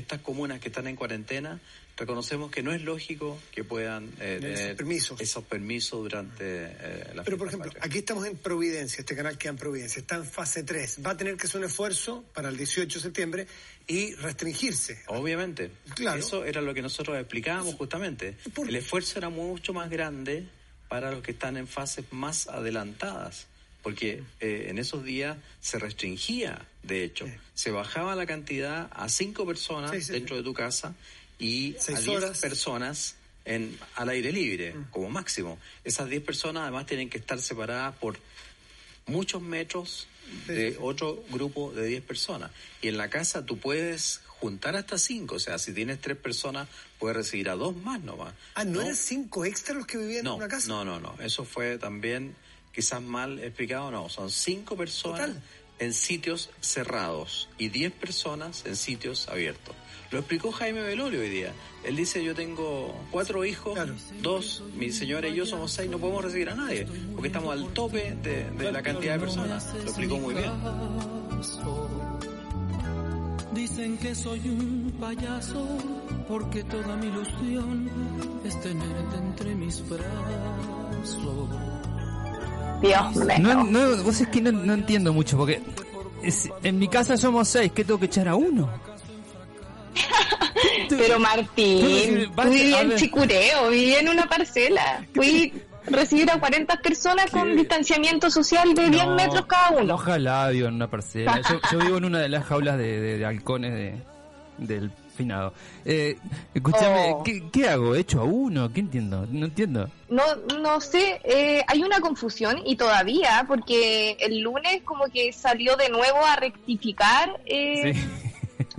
Estas comunas que están en cuarentena, reconocemos que no es lógico que puedan eh, tener permisos. esos permisos durante eh, la Pero, por ejemplo, patria. aquí estamos en Providencia, este canal queda en Providencia, está en fase 3. Va a tener que hacer un esfuerzo para el 18 de septiembre y restringirse. Obviamente. Claro. Eso era lo que nosotros explicábamos justamente. ¿Por El esfuerzo era mucho más grande para los que están en fases más adelantadas. Porque eh, en esos días se restringía, de hecho. Sí. Se bajaba la cantidad a cinco personas Sí, sí, dentro de tu casa y a diez. Mm. personas en, al aire libre, como máximo. Esas diez personas además tienen que estar separadas por muchos metros de otro grupo de 10 personas. Y en la casa tú puedes juntar hasta 5. O sea, si tienes tres personas, puedes recibir a dos más nomás. Ah, ¿no, eran cinco extras los que vivían no, en una casa? no, no, no. Eso fue también quizás mal explicado. No, son cinco personas Total. en sitios cerrados y 10 personas en sitios abiertos. Lo explicó Jaime Velorio hoy día. Él dice, yo tengo cuatro hijos, Claro. dos, mi señora y yo somos seis, no podemos recibir a nadie, porque estamos al tope de, de la cantidad de personas. Lo explicó muy bien. Dicen que soy un payaso porque toda mi ilusión es tenerte entre mis brazos. Dios mío. No, no, vos es que no, no entiendo mucho, porque es- en mi casa somos seis, ¿qué tengo que echar a uno? Pero Martín, tú vivías a en. Chicureo, vivías en una parcela. Fui recibir a 40 personas con distanciamiento social de 10 No, metros cada uno. Ojalá vivo en una parcela. Yo, yo vivo en una de las jaulas de, de- de halcones de, del Eh, escúchame, Oh. ¿qué, qué hago? ¿Echo a uno? ¿Qué entiendo? No entiendo. No, no sé, eh, hay una confusión y todavía, porque el lunes como que salió de nuevo a rectificar eh, Sí.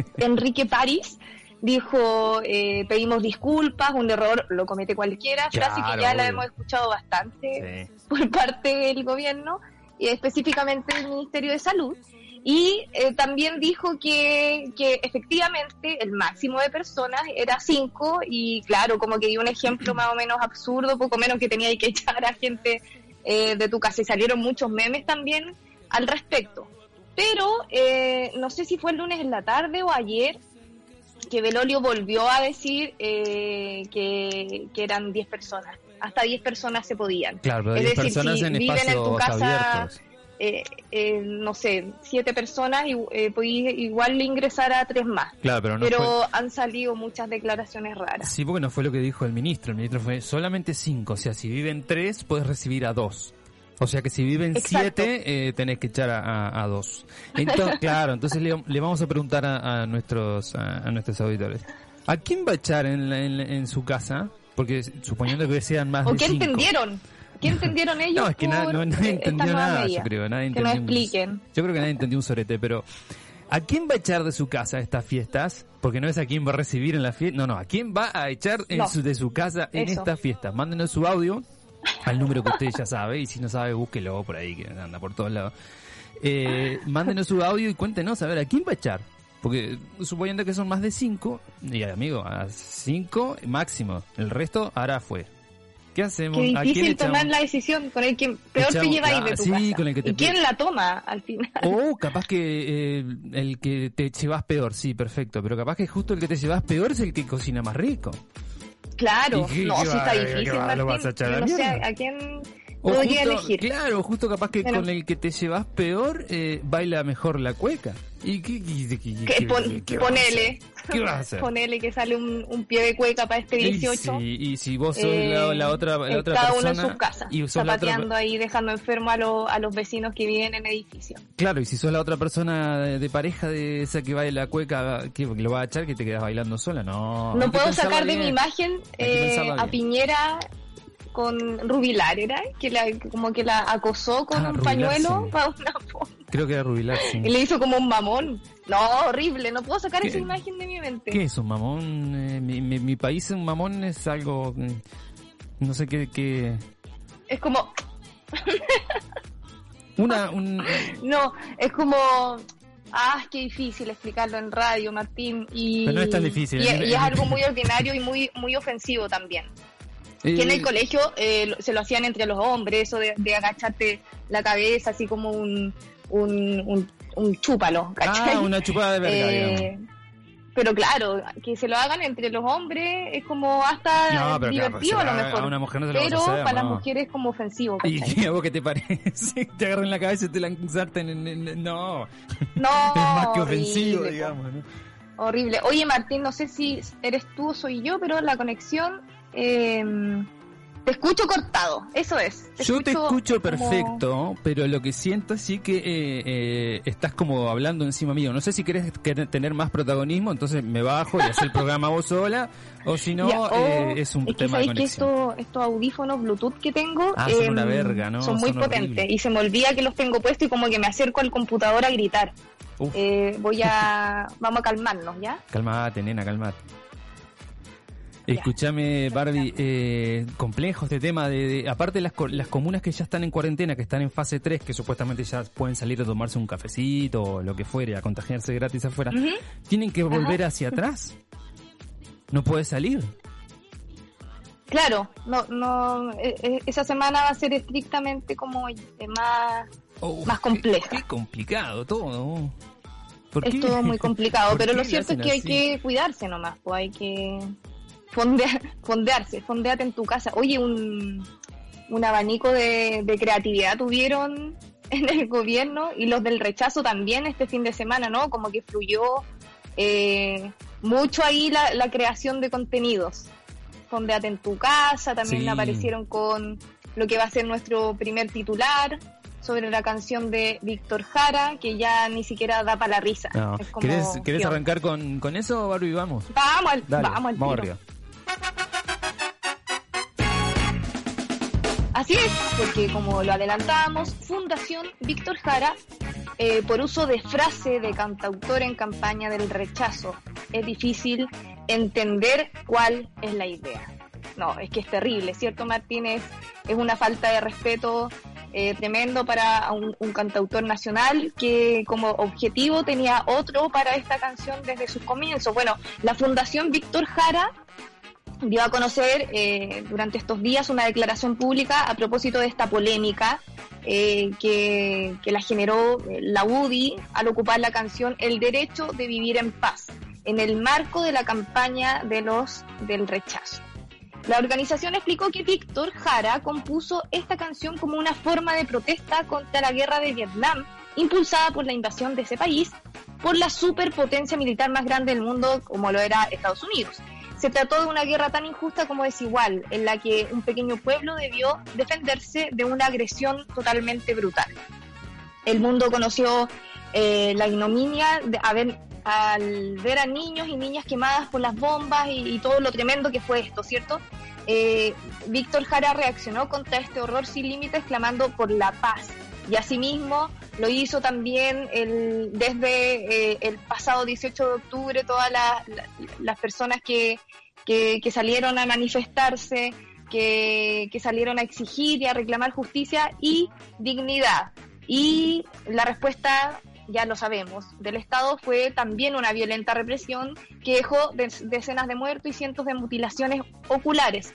Enrique París. Dijo, eh, pedimos disculpas, un error lo comete cualquiera, frase que Claro, ya la hemos escuchado bastante. Sí. por parte del gobierno y específicamente del Ministerio de Salud. Y eh, también dijo que, que efectivamente el máximo de personas era cinco y claro, como que dio un ejemplo más o menos absurdo, poco menos que tenía que echar a gente eh, de tu casa y salieron muchos memes también al respecto. Pero eh, no sé si fue el lunes en la tarde o ayer que Belolio volvió a decir eh, que, que eran 10 personas. Hasta 10 personas se podían. Claro, pero Es 10 decir, personas si en viven en tu casa, abiertos. Eh, eh, no sé, siete personas, y, eh, igual ingresar a tres más. Claro, pero no Pero fue... han salido muchas declaraciones raras. Sí, porque no fue lo que dijo el ministro. El ministro fue solamente cinco. O sea, si viven tres, puedes recibir a dos. O sea que si viven Exacto. siete, eh, tenés que echar a, a- a dos. Entonces, claro, entonces le, le vamos a preguntar a, a nuestros a, nuestros auditores. ¿A quién va a echar en, la- en, su casa? Porque suponiendo que sean más ¿O de qué entendieron? ¿Qué entendieron ellos? No, es que na- no, nadie eh, entendió nada, yo creo. Nadie Que nos expliquen. Yo creo que nadie entendió un sorete, pero ¿a quién va a echar de su casa estas fiestas? Porque no es a quién va a recibir en la fiesta, no, no, ¿a quién va a echar en No. su, de su casa en Eso. estas fiestas? Mándenos su audio al número que usted ya sabe y si no sabe, búsquelo por ahí que anda por todos lados. Eh, mándenos su audio y cuéntenos a ver a quién va a echar. Porque suponiendo que son más de cinco, y amigo, a cinco máximo, el resto ahora fue. ¿Qué hacemos? Qué ¿A quién difícil tomar la decisión con el que peor te Echamos- lleva ahí ah, de tu sí, casa. con el que te ¿Y quién la toma al final? O capaz que eh, el que te llevas peor, sí, perfecto. Pero capaz que justo el que te llevas peor es el que cocina más rico. Claro, ¿Y qué- no, sí va- está difícil, va- lo vas Martín. a echar a Yo la no sé a quién O elegir. Claro, justo capaz que Bueno. con el que te llevas peor eh, baila mejor la cueca. ¿Y qué, qué- qué- Que qué- pon- qué vas a ponele. ¿Qué vas a hacer? Ponele que sale un, un pie de cueca para este Y 18. si, y si vos sos eh, la, la otra, la otra cada persona uno en su casa, y otra, zapateando ahí, dejando enfermo a, lo- a los vecinos que viven en edificio. claro, y si sos la otra persona de, de pareja de esa que baila la cueca. Porque lo va a echar que te quedas bailando sola, no. No que puedo sacar de mi imagen que eh, a. Piñera con Rubilar, ¿era? Que la, como que la acosó con Ah, un Rubilar, pañuelo sí. para una foto. Creo que era Rubilar, sí. Y le hizo como un mamón. No, horrible, no puedo sacar ¿Qué? esa imagen de mi mente. ¿Qué es un mamón? Eh, mi, mi, mi país un mamón es algo... mm, No sé qué... qué... Es como, Una... Un, no, es como, ah, que difícil explicarlo en radio, Martín. Y, Pero no es tan difícil. Y, y es algo muy ordinario y muy, muy ofensivo también. Que en el eh, colegio eh, se lo hacían entre los hombres, eso de, de agacharte la cabeza así como un, un, un, un chúpalo, ¿cachai? Ah, una chupada de verga, Eh, pero claro, que se lo hagan entre los hombres es como hasta No, pero claro, divertido a lo mejor. a una mujer no se lo pero hacer, para no. las mujeres es como ofensivo, ¿Y ¿cachai? qué, a vos qué te parece? te agarran la cabeza y te lanzarten en, en- No, No, es más que horrible, ofensivo, po. digamos, ¿no? Horrible. Oye, Martín, no sé si eres tú o soy yo, pero la conexión. Eh, te escucho cortado, eso es. Yo te escucho como- perfecto, pero lo que siento sí que eh, eh, estás como hablando encima mío. No sé si querés tener más protagonismo, entonces me bajo y hacer el programa vos sola, o si no, eh, es un tema de sabéis que conexión. esto- estos audífonos Bluetooth que tengo Ah, son em, una verga, ¿no? son muy Son potentes y se me olvida que los tengo puestos y como que me acerco al computador a gritar. Eh, voy a vamos a calmarnos, ¿ya? Calmate, nena, calmate. Escúchame, Barbie, eh, complejo este tema de, de- aparte las, las comunas que ya están en cuarentena, que están en fase 3, que supuestamente ya pueden salir a tomarse un cafecito o lo que fuere, a contagiarse gratis afuera, tienen que volver hacia atrás. No puede salir. Claro, no, no, eh, eh, esa semana va a ser estrictamente como más, Oh, más compleja. Qué, qué complicado todo. ¿Por es todo muy complicado, ¿Por pero lo cierto es que hay que cuidarse nomás, pues hay que fondear, fondearse, fondeate en tu casa. Oye, un, un abanico de, de creatividad tuvieron en el gobierno y los del rechazo también este fin de semana, ¿no? Como que fluyó eh, mucho ahí la, la creación de contenidos. Fondeate en tu casa, también Sí. aparecieron con lo que va a ser nuestro primer titular sobre la canción de Víctor Jara, que ya ni siquiera da para la risa. No. ¿Querés, arrancar con, con eso, Barbie? Vamos. Vamos al, Dale, vamos al vamos arriba. Así es, porque como lo adelantábamos, Fundación Víctor Jara, eh, por uso de frase de cantautor en campaña del rechazo, es difícil entender cuál es la idea. No, es que es terrible, ¿cierto, Martínez? Es una falta de respeto eh, tremendo para un, un cantautor nacional que como objetivo tenía otro para esta canción desde sus comienzos. Bueno, la Fundación Víctor Jara dio a conocer eh, durante estos días una declaración pública a propósito de esta polémica eh, que, que la generó eh, la UDI al ocupar la canción El derecho de vivir en paz en el marco de la campaña de los del rechazo. La organización explicó que Víctor Jara compuso esta canción como una forma de protesta contra la guerra de Vietnam, impulsada por la invasión de ese país por la superpotencia militar más grande del mundo como lo era Estados Unidos. Se trató de una guerra tan injusta como desigual, en la que un pequeño pueblo debió defenderse de una agresión totalmente brutal. El mundo conoció eh, la ignominia de al ver a niños y niñas quemadas por las bombas y, y todo lo tremendo que fue esto, ¿cierto? Eh, Víctor Jara reaccionó contra este horror sin límites clamando por la paz y asimismo lo hizo también el, desde eh, el pasado 18 de octubre todas la- la- las personas que, que, salieron a manifestarse, que, que salieron a exigir y a reclamar justicia y dignidad. Y la respuesta, ya lo sabemos, del Estado fue también una violenta represión que dejó de- decenas de muertos y cientos de mutilaciones oculares.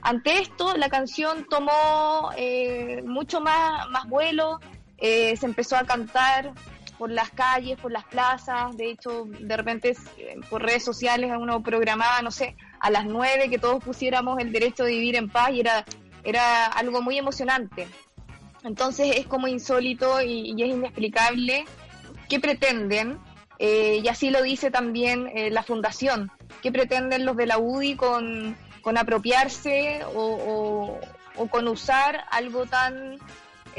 Ante esto, la canción tomó eh, mucho más, más vuelo, eh, se empezó a cantar por las calles, por las plazas, de hecho, de repente eh, por redes sociales uno programaba, no sé, a las nueve que todos pusiéramos el derecho de vivir en paz y era, era algo muy emocionante. Entonces es como insólito y, y es inexplicable qué pretenden, eh, y así lo dice también eh, la fundación, qué pretenden los de la UDI con, con apropiarse o, con usar algo tan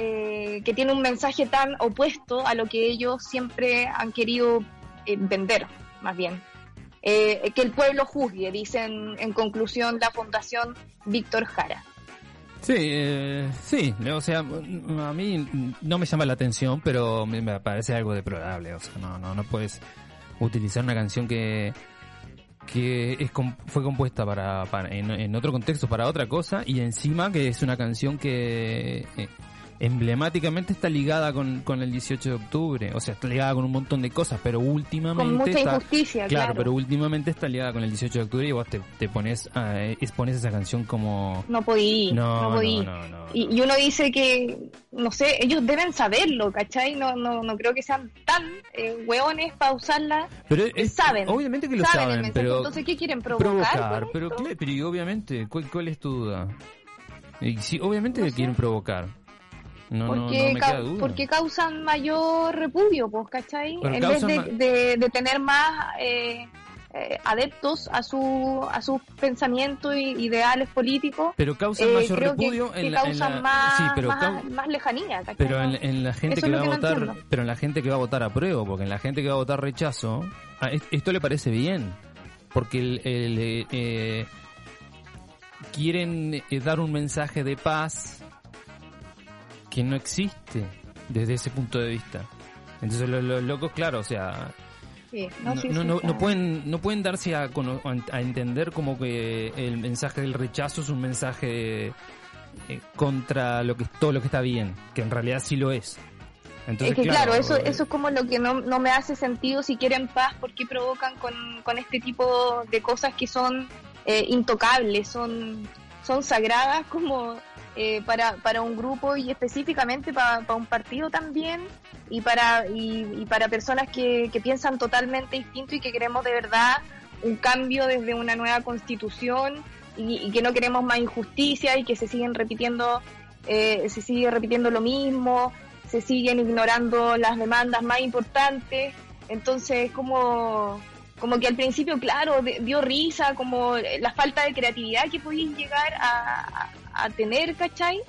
eh, que tiene un mensaje tan opuesto a lo que ellos siempre han querido eh, vender, más bien. Eh, que el pueblo juzgue, dicen en conclusión la Fundación Víctor Jara. Sí, eh, sí, o sea, a mí no me llama la atención, pero me parece algo deplorable, o sea, no, no, no puedes utilizar una canción que que fue compuesta para, para- en, en otro contexto para otra cosa y encima que es una canción que eh, emblemáticamente está ligada con, con el 18 de octubre, o sea, está ligada con un montón de cosas, pero últimamente Con mucha está, injusticia, claro. pero últimamente está ligada con el 18 de octubre y vos te, te pones a, expones esa canción como No podí, No, no, podí. no, no, no, y, y uno dice que, no sé, ellos deben saberlo, ¿cachai? No, no, no creo que sean tan eh, hueones para usarla. Pero es- saben. obviamente que lo saben saben, mensaje. pero Entonces, ¿qué quieren provocar? provocar, pero, pero y obviamente, ¿cuál, cuál es tu duda? Y sí, obviamente que quieren provocar. No, porque, porque causan mayor repudio, pues, ¿cachai? Pero en vez de, de- de tener más eh, eh, adeptos a su a sus pensamientos e ideales políticos, Pero causan eh, mayor que- repudio que, en la- en causan la- más, sí, pero más, cau- más lejanía, ¿cachai? Pero en, en la gente Eso que va a no votar, entiendo. pero en la gente que va a votar a prueba, porque en la gente que va a votar rechazo, a es- esto le parece bien, porque el, el, eh, eh, quieren eh, dar un mensaje de paz que no existe desde ese punto de vista. Entonces los, los locos, claro, o sea, Sí, no, no, sí, no, pueden no pueden darse a, a entender como que el mensaje del rechazo es un mensaje eh, contra lo que todo lo que está bien, que en realidad sí lo es. Entonces, es que claro, eso, eh, eso es como lo que no, no me hace sentido si quieren paz, porque provocan con, con este tipo de cosas que son eh, intocables, son, son sagradas como eh, para, para un grupo y específicamente para, un partido también y para, y, y para personas que, que piensan totalmente distinto y que queremos de verdad un cambio desde una nueva constitución y, y que no queremos más injusticia y que se siguen repitiendo, eh, se sigue repitiendo lo mismo se siguen ignorando las demandas más importantes. Entonces, como, como que al principio, claro, de- dio risa, como la falta de creatividad que podéis llegar a, a- a tener, ¿cachai?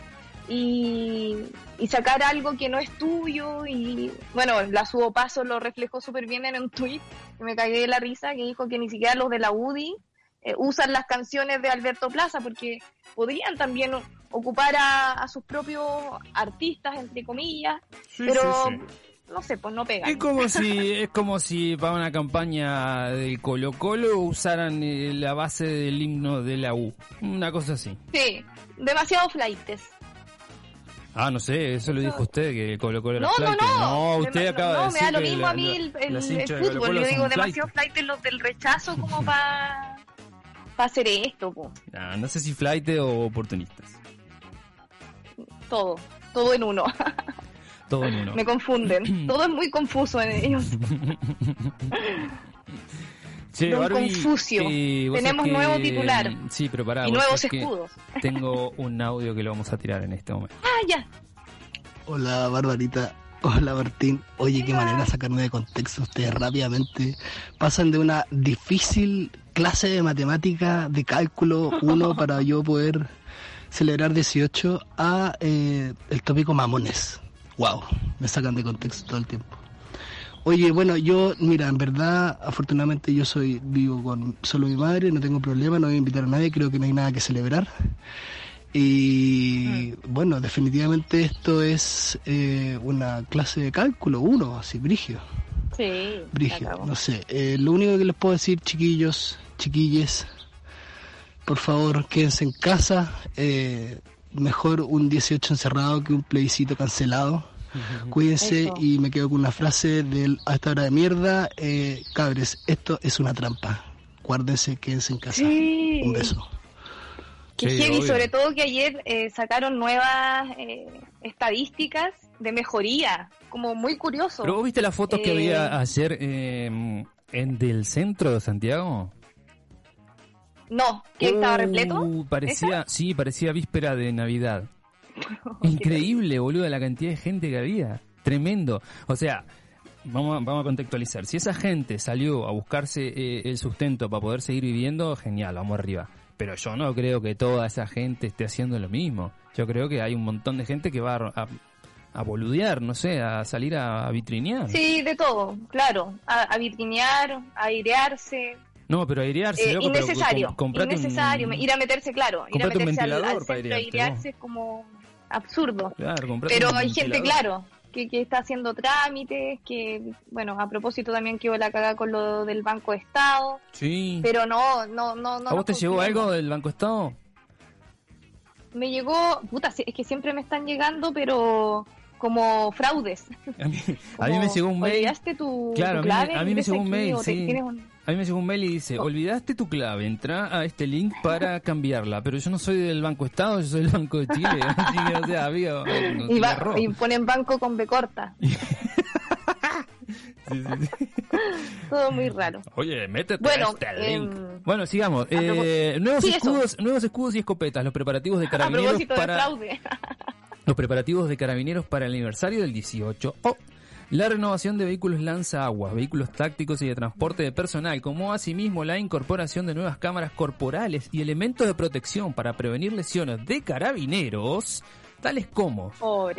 Y, y sacar algo que no es tuyo. Y bueno, la subo paso lo reflejó súper bien en un tweet, que me cagué de la risa, que dijo que ni siquiera los de la UDI eh, usan las canciones de Alberto Plaza, porque podrían también ocupar a, a sus propios artistas, entre comillas, pero no sé, pues no pegan. es como si es como si para una campaña de Colo Colo usaran eh, la base del himno de la U, una cosa así. Sí, demasiado flightes. Ah, no sé, eso lo dijo usted que Colo Colo era No, no, flight. no. No, usted Dema- acaba de no, decir me da lo mismo la- a mí el, fútbol. Yo digo demasiado flight. flightes los del rechazo como para hacer esto, po. No sé si flight o oportunistas. todo, todo en uno. Todo en uno. Me confunden. todo es muy confuso en ellos. Che, Don Barbie, Confucio. eh, Tenemos que- nuevo titular. Sí, pero pará. y vos nuevos escudos. Tengo un audio que lo vamos a tirar en este momento. Ah, ya. Hola Barbarita, hola Martín. Oye, qué manera de sacarme de contexto. Ustedes rápidamente pasan de una difícil clase de matemática de cálculo 1 para yo poder celebrar 18 a eh, el tópico mamones. Wow, me sacan de contexto todo el tiempo. Oye, bueno, yo, mira, en verdad, afortunadamente yo soy vivo con solo mi madre, no tengo problema, no voy a invitar a nadie, creo que no hay nada que celebrar. Y bueno, definitivamente esto es eh, una clase de cálculo, uno, así, brigio, Sí. acabó. no sé. Eh, lo único que les puedo decir, chiquillos, chiquilles, por favor, quédense en casa. eh, mejor un 18 encerrado que un plebiscito cancelado. Cuídense Eso. y me quedo con una frase del a esta hora de mierda. Eh, cabres, esto es una trampa. Guárdense, quédense en casa. Sí. Un beso. Qué Sí, heavy, sobre todo que ayer eh, sacaron nuevas eh, estadísticas de mejoría, como muy curioso. ¿Pero vos viste las fotos que había ayer eh, en del centro de Santiago? No, que estaba Uh, repleto. Parecía, sí, parecía víspera de Navidad. Increíble, boludo, la cantidad de gente que había. Tremendo. O sea, vamos a, vamos a contextualizar. Si esa gente salió a buscarse eh, el sustento para poder seguir viviendo, genial, vamos arriba. Pero yo no creo que toda esa gente esté haciendo lo mismo. Yo creo que hay un montón de gente que va a, a, a boludear, no sé, a salir a, a vitrinear. Sí, de todo, claro. A, vitrinear, a airearse. No, pero airearse, Eh, loco, pero innecesario, com- comprate un- innecesario, ir a meterse, claro, ir a meterse al, al centro airearte, airearse es como absurdo. Claro, Pero hay gente, claro, que, que está haciendo trámites, que, bueno, a propósito también quedó la caga con lo del Banco de Estado, Sí. pero no, no, no, no. ¿A vos te llegó algo del Banco Estado? Me llegó, puta, es que siempre me están llegando, pero como fraudes. A mí, a mí me llegó un mail. Tu, Claro, tu a mí me- clave, a mí me ingresa llegó un mail, te- sí. A mí me llegó un mail y dice, olvidaste tu clave, entra a este link para cambiarla. Pero yo no soy del Banco Estado, yo soy del Banco de Chile. Así que, o sea, amigo, no y, va- y ponen banco con B corta. Sí, sí, sí. Todo muy raro. Oye, métete Bueno, a este link. em, Bueno, sigamos. Eh, nuevos, eso. escudos, nuevos escudos y escopetas, los preparativos de A carabineros propósito de para... fraude. Los preparativos de carabineros para el aniversario del 18. O la renovación de vehículos lanza agua, vehículos tácticos y de transporte de personal, como asimismo la incorporación de nuevas cámaras corporales y elementos de protección para prevenir lesiones de carabineros, tales como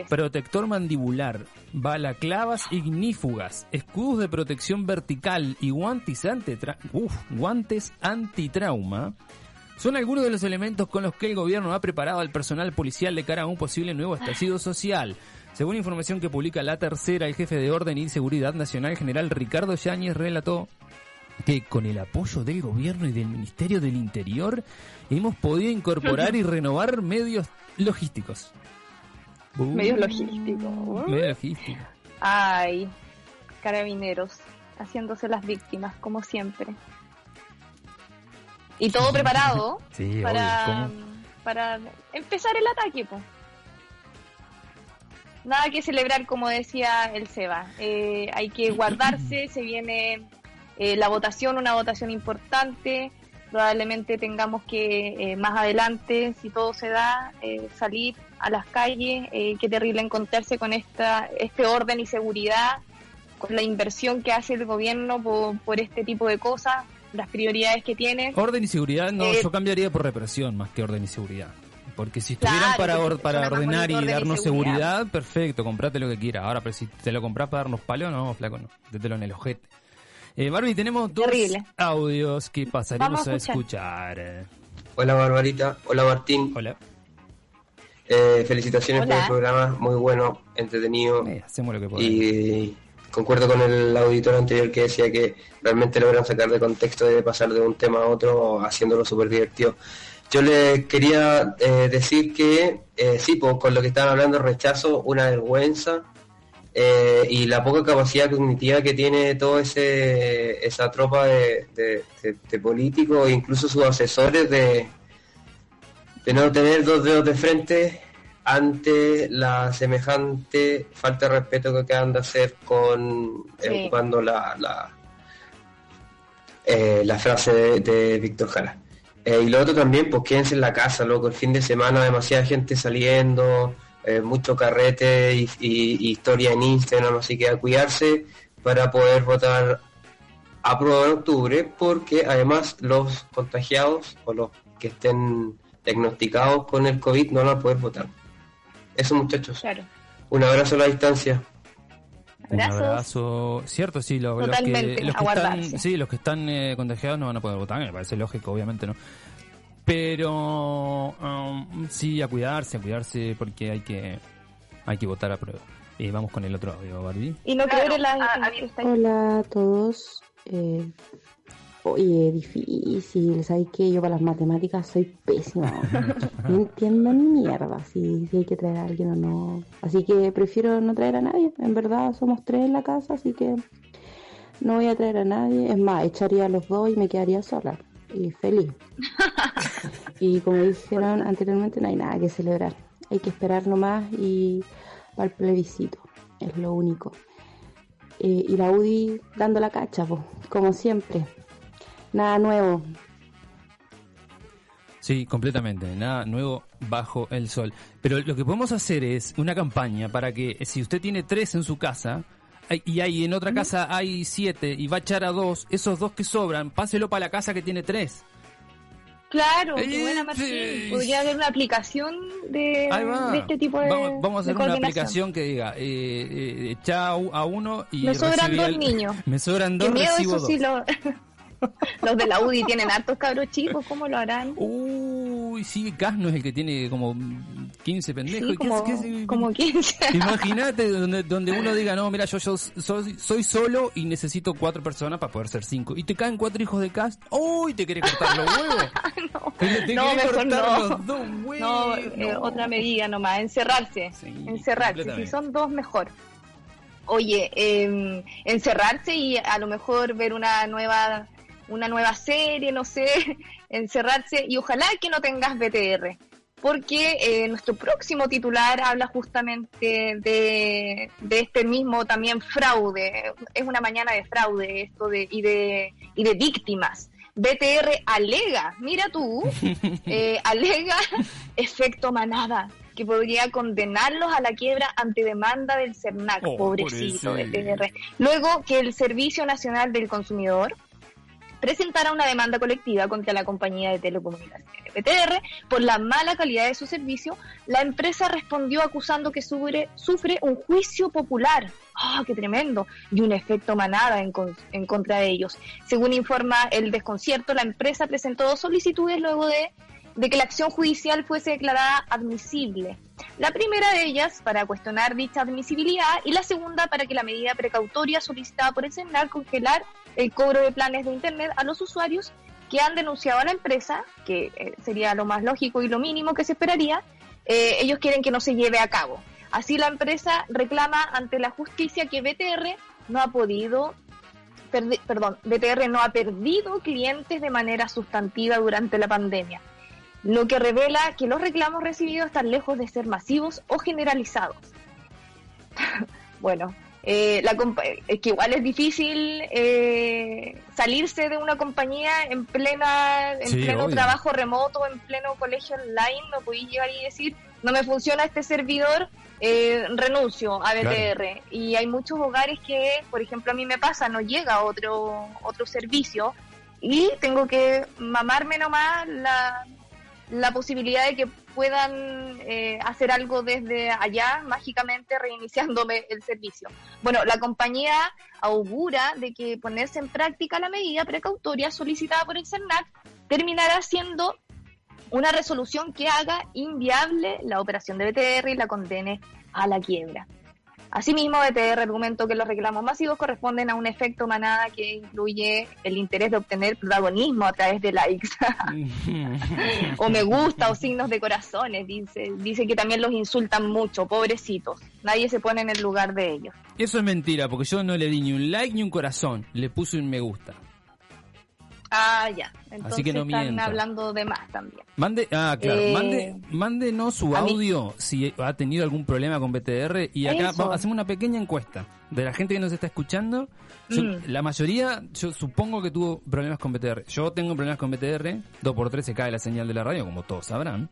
protector mandibular, balaclavas ignífugas, escudos de protección vertical y guantes, antitra- uf, guantes antitrauma, son algunos de los elementos con los que el gobierno ha preparado al personal policial de cara a un posible nuevo estallido social. Según información que publica La Tercera, el jefe de Orden y Seguridad Nacional, general Ricardo Yáñez, relató que con el apoyo del gobierno y del Ministerio del Interior hemos podido incorporar y renovar medios logísticos. Uh, Medios logísticos. Medios logísticos. Ay, carabineros, haciéndose las víctimas, como siempre. Y todo preparado Sí, para, para empezar el ataque, po. Nada que celebrar, como decía el Seba. Eh, hay que guardarse, se viene eh, la votación, una votación importante. Probablemente tengamos que eh, más adelante, si todo se da, eh, salir a las calles. Eh, qué terrible encontrarse con esta, este orden y seguridad, con la inversión que hace el gobierno por, por este tipo de cosas, las prioridades que tiene. Orden y seguridad, no, yo cambiaría por represión más que orden y seguridad. Porque si estuvieran Claro, para, para ordenar y darnos seguridad. seguridad, perfecto, comprate lo que quieras. Ahora, pero si te lo compras para darnos palos, no, flaco, no. Dételo en el ojete. Eh, Barbie, tenemos dos Terrible. audios que pasaremos Vamos a a escuchar. Hola Barbarita, hola Martín. Hola. Eh, felicitaciones por el programa, muy bueno, entretenido. Eh, hacemos lo que podemos. Y concuerdo con el auditor anterior que decía que realmente logran sacar de contexto de pasar de un tema a otro haciéndolo súper divertido. Yo le quería eh, decir que eh, sí, pues, con lo que estaban hablando, rechazo, una vergüenza eh, y la poca capacidad cognitiva que tiene toda esa tropa de, de- de- de políticos, incluso sus asesores, de, de no tener dos dedos de frente ante la semejante falta de respeto que acaban de hacer con eh, Sí. ocupando la, la, eh, la frase de, de Víctor Jara. Eh, y lo otro también, pues quédense en la casa, loco, el fin de semana demasiada gente saliendo, eh, mucho carrete y, y- y historia en Instagram, así que a cuidarse para poder votar a prueba en octubre, porque además los contagiados o los que estén diagnosticados con el COVID no van a poder votar. Eso muchachos, Claro. un abrazo a la distancia. Un abrazo. Cierto, sí, lo- los, que, los a que están, sí, los que están eh, contagiados no van a poder votar, me parece lógico, obviamente no. Pero um, sí, a cuidarse, a cuidarse porque hay que hay que votar a prueba. Y vamos con el otro audio, Barbie. Y no creer en la... Esta- Hola a todos. Eh, oye, difícil. ¿Sabes qué? Yo para las matemáticas soy pésima. No entiendo ni mierda si, si hay que traer a alguien o no. Así que prefiero no traer a nadie. En verdad somos tres en la casa, así que no voy a traer a nadie. Es más, echaría a los dos y me quedaría sola. Y feliz. Y como dijeron anteriormente, no hay nada que celebrar. Hay que esperar nomás y para el plebiscito. Es lo único. Eh, y la UDI dando la cacha, po, como siempre. Nada nuevo. Sí, completamente. Nada nuevo bajo el sol. Pero lo que podemos hacer es una campaña para que si usted tiene tres en su casa y hay en otra casa hay siete y va a echar a dos, esos dos que sobran, páselo para la casa que tiene tres. Claro, Eh, qué buena Martín. Podría haber una aplicación de, este tipo de vamos, vamos a hacer una aplicación que diga, eh, eh, echa a u- a uno y Me sobran dos al- niños. Me sobran dos, miedo, recibo eso sí lo... Los de la UDI tienen hartos cabros chicos, ¿cómo lo harán? Uy, sí, Cas no es el que tiene como 15 pendejos. Sí, ¿Y qué como, hace- qué hace? como 15. Imagínate donde, donde uno diga, no, mira, yo, yo soy, soy solo y necesito cuatro personas para poder ser cinco. Y te caen cuatro hijos de cast. ¡Uy! ¿Te querés cortar los huevos? Te, te no, mejor cortar no. los dos huevos. No, eh, otra medida nomás, encerrarse. encerrarse. Si son dos, mejor. Oye, eh, encerrarse y a lo mejor ver una nueva una nueva serie, no sé, encerrarse y ojalá que no tengas BTR, porque eh, nuestro próximo titular habla justamente de, de este mismo también fraude, es una mañana de fraude esto de y de y de víctimas. BTR alega, mira tú, eh, alega efecto manada, que podría condenarlos a la quiebra ante demanda del CERNAC, Oh, pobrecito pobrecito. BTR. Luego que el Servicio Nacional del Consumidor presentara una demanda colectiva contra la compañía de telecomunicaciones BTR por la mala calidad de su servicio, la empresa respondió acusando que sufre, un juicio popular. ¡Ah, qué tremendo! Y un efecto manada en, con- en contra de ellos. Según informa el desconcierto, la empresa presentó dos solicitudes luego de, de que la acción judicial fuese declarada admisible. La primera de ellas para cuestionar dicha admisibilidad y la segunda para que la medida precautoria solicitada por el CENAR congelar el cobro de planes de Internet a los usuarios que han denunciado a la empresa, que eh, sería lo más lógico y lo mínimo que se esperaría, eh, ellos quieren que no se lleve a cabo. Así la empresa reclama ante la justicia que BTR no ha podido, perdón, BTR no ha perdido clientes de manera sustantiva durante la pandemia, lo que revela que los reclamos recibidos están lejos de ser masivos o generalizados. bueno, eh, la es que igual es difícil eh, salirse de una compañía en plena en Sí, pleno obvio. trabajo remoto, en pleno colegio online, no podéis llegar y decir, no me funciona este servidor, eh, renuncio a BTR. Claro. Y hay muchos hogares que, por ejemplo, a mí me pasa, no llega otro, otro servicio y tengo que mamarme nomás la, la posibilidad de que puedan eh, hacer algo desde allá, mágicamente reiniciándome el servicio. Bueno, la compañía augura de que ponerse en práctica la medida precautoria solicitada por el CERNAC terminará siendo una resolución que haga inviable la operación de BTR y la condene a la quiebra. Asimismo, BTR argumentó que los reclamos masivos corresponden a un efecto manada que incluye el interés de obtener protagonismo a través de likes o me gusta o signos de corazones. Dice, dice que también los insultan mucho, pobrecitos. Nadie se pone en el lugar de ellos. Eso es mentira, porque yo no le di ni un like ni un corazón. Le puse un me gusta. Ah, ya. Entonces que no están mienta. hablando de más también. Mande, ah, claro, Eh, mande, mándenos su mí- audio si ha tenido algún problema con BTR y acá vamos- hacemos una pequeña encuesta de la gente que nos está escuchando. Yo- Mm. La mayoría, yo supongo que tuvo problemas con BTR. Yo tengo problemas con BTR, 2x3 se cae la señal de la radio, como todos sabrán.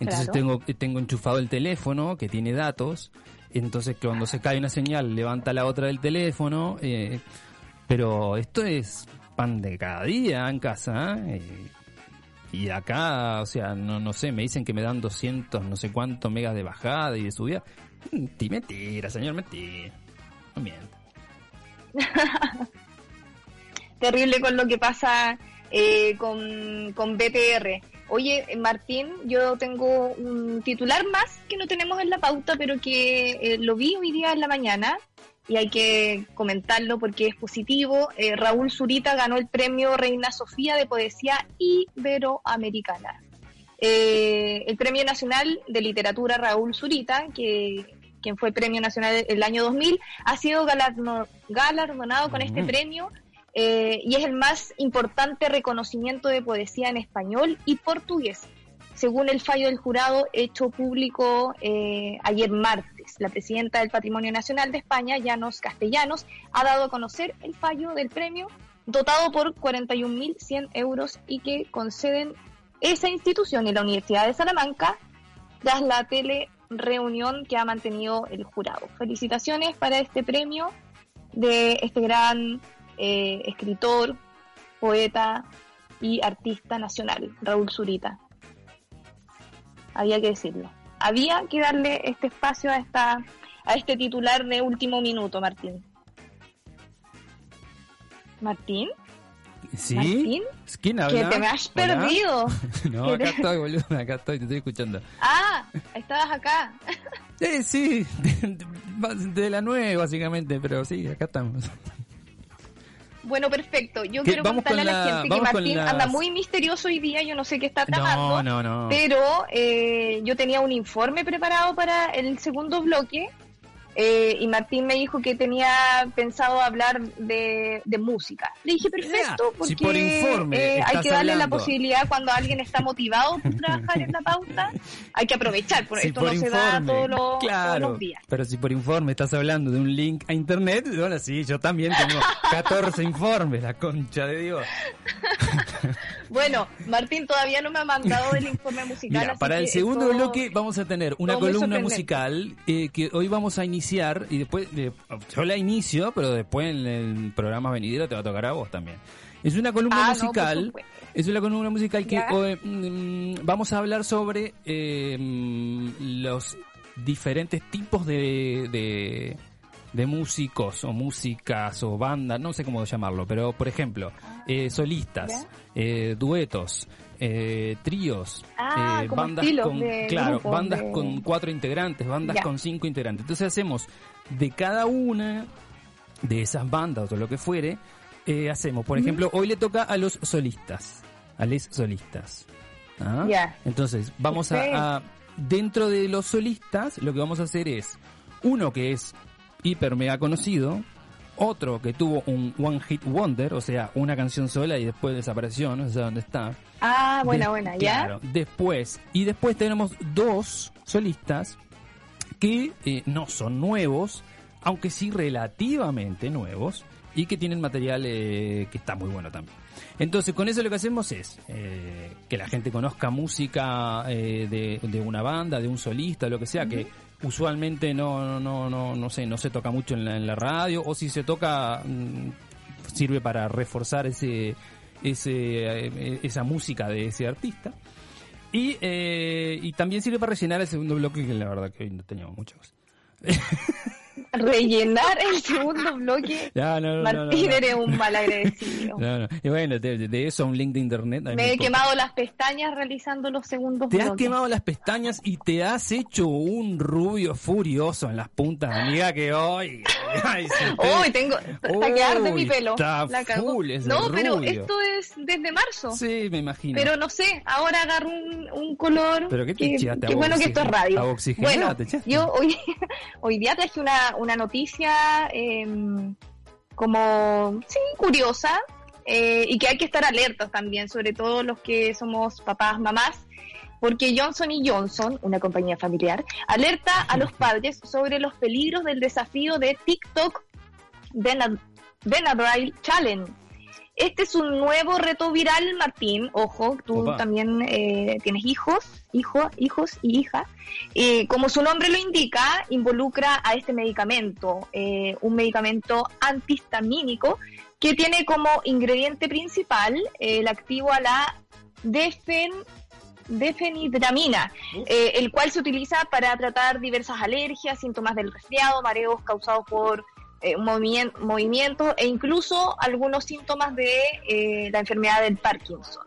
Entonces Claro. tengo, tengo enchufado el teléfono que tiene datos. Entonces cuando se cae una señal levanta la otra del teléfono. eh, pero esto es pan de cada día en casa. ¿eh? Y acá, o sea, no, no sé, me dicen que me dan 200, no sé cuántos megas de bajada y de subida. Ti- Mentira, señor, mentira. No. Terrible con lo que pasa eh, con, con BTR. Oye, eh, Martín, yo tengo un titular más que no tenemos en la pauta, pero que eh, lo vi hoy día en la mañana y hay que comentarlo porque es positivo. Eh, Raúl Zurita ganó el premio Reina Sofía de Poesía Iberoamericana. Eh, el Premio Nacional de Literatura Raúl Zurita, que quien fue Premio Nacional el año 2000, ha sido galardo- galardonado con este Mm. premio eh, y es el más importante reconocimiento de poesía en español y portugués, según el fallo del jurado hecho público ayer martes. La presidenta del Patrimonio Nacional de España, Llanos Castellanos, ha dado a conocer el fallo del premio dotado por 41.100 euros y que conceden esa institución y la Universidad de Salamanca tras la telereunión que ha mantenido el jurado. Felicitaciones para este premio de este gran eh, escritor, poeta y artista nacional, Raúl Zurita. Había que decirlo. Había que darle este espacio a esta a este titular de último minuto, Martín. Martín, ¿Sí? ¿Martín? ¿Quién habla? Que te me has Hola. perdido. no, acá estoy, boludo, acá estoy, te estoy escuchando. Ah, estabas acá. Eh, sí, de, de- de la nueve básicamente, pero sí, acá estamos. Bueno, perfecto. Yo quiero contarle con a la gente que Martín las- anda muy misterioso hoy día. Yo no sé qué está No, tramando. no, no. Pero eh, yo tenía un informe preparado para el segundo bloque. Eh, y Martín me dijo que tenía pensado hablar de, de música. Le dije, perfecto, porque si por informe eh, hay que darle la posibilidad cuando alguien está motivado por trabajar en la pauta, hay que aprovechar, porque Si esto por no se da todos los, todos claro, los días. pero si por informe estás hablando de un link a internet, bueno, sí, yo también tengo 14 informes, la concha de Dios. Bueno, Martín todavía no me ha mandado el informe musical. Mira, para el segundo bloque vamos a tener una columna musical eh, que hoy vamos a iniciar y después, de- yo la inicio, pero después en el programa venidero te va a tocar a vos también. Es una columna Ah, musical, es una columna musical que hoy, mm, vamos a hablar sobre eh, mm, los diferentes tipos de, de, de músicos o músicas o bandas, no sé cómo llamarlo, pero por ejemplo, eh, solistas, eh, duetos, eh, tríos, Ah, eh, bandas con, de claro, grupos, bandas de- con cuatro integrantes, bandas Ya. con cinco integrantes. Entonces hacemos de cada una de esas bandas o lo que fuere, eh, hacemos, por ejemplo, hoy le toca a los solistas, a les solistas. ¿Ah? Ya. Entonces, vamos a- dentro de los solistas, lo que vamos a hacer es uno que es hiper mega conocido, otro que tuvo un one hit wonder, o sea, una canción sola y después desapareció, no sé dónde está. Ah, buena, De- buena, ¿ya? Claro, después, y después tenemos dos solistas que eh, no son nuevos, aunque sí relativamente nuevos, y que tienen material eh, que está muy bueno también. Entonces, con eso lo que hacemos es eh, que la gente conozca música eh, de, de una banda, de un solista, lo que sea, que usualmente no, no, no, no, no sé, no se toca mucho en la, en la radio, o si se toca, mm, sirve para reforzar ese, ese, eh, esa música de ese artista. Y, eh, y también sirve para rellenar el segundo bloque, que la verdad que hoy no teníamos muchas cosas. Rellenar el segundo bloque. No, no, no, Martín, eres un mal agradecido. Y bueno, de, de eso un link de internet. Me he quemado las pestañas realizando los segundos Te has bloques. quemado las pestañas y te has hecho un rubio furioso en las puntas, amiga, que hoy... ay, Uy, tengo. Está que arde mi pelo. está La full ese No, pero rubio. esto es desde marzo. Sí, me imagino. Pero no sé, ahora agarro un, un color. ¿Pero qué te que, echaste? qué ¿Agua bueno que esto es radio. Bueno, yo hoy, hoy día traje una, una noticia em, como, sí, curiosa. eh, y que hay que estar alertas también, sobre todo los que somos papás, mamás, porque Johnson y Johnson, una compañía familiar, alerta a los padres sobre los peligros del desafío de TikTok Benad- Benadryl Challenge. Este es un nuevo reto viral, Martín. Ojo, tú Opa. también eh, tienes hijos, hijo, hijos y hija. Eh, como su nombre lo indica, involucra a este medicamento, eh, un medicamento antihistamínico que tiene como ingrediente principal eh, el activo a la defen defenidramina, eh, el cual se utiliza para tratar diversas alergias, síntomas del resfriado, mareos causados por eh, movimien- movimientos e incluso algunos síntomas de eh, la enfermedad del Parkinson.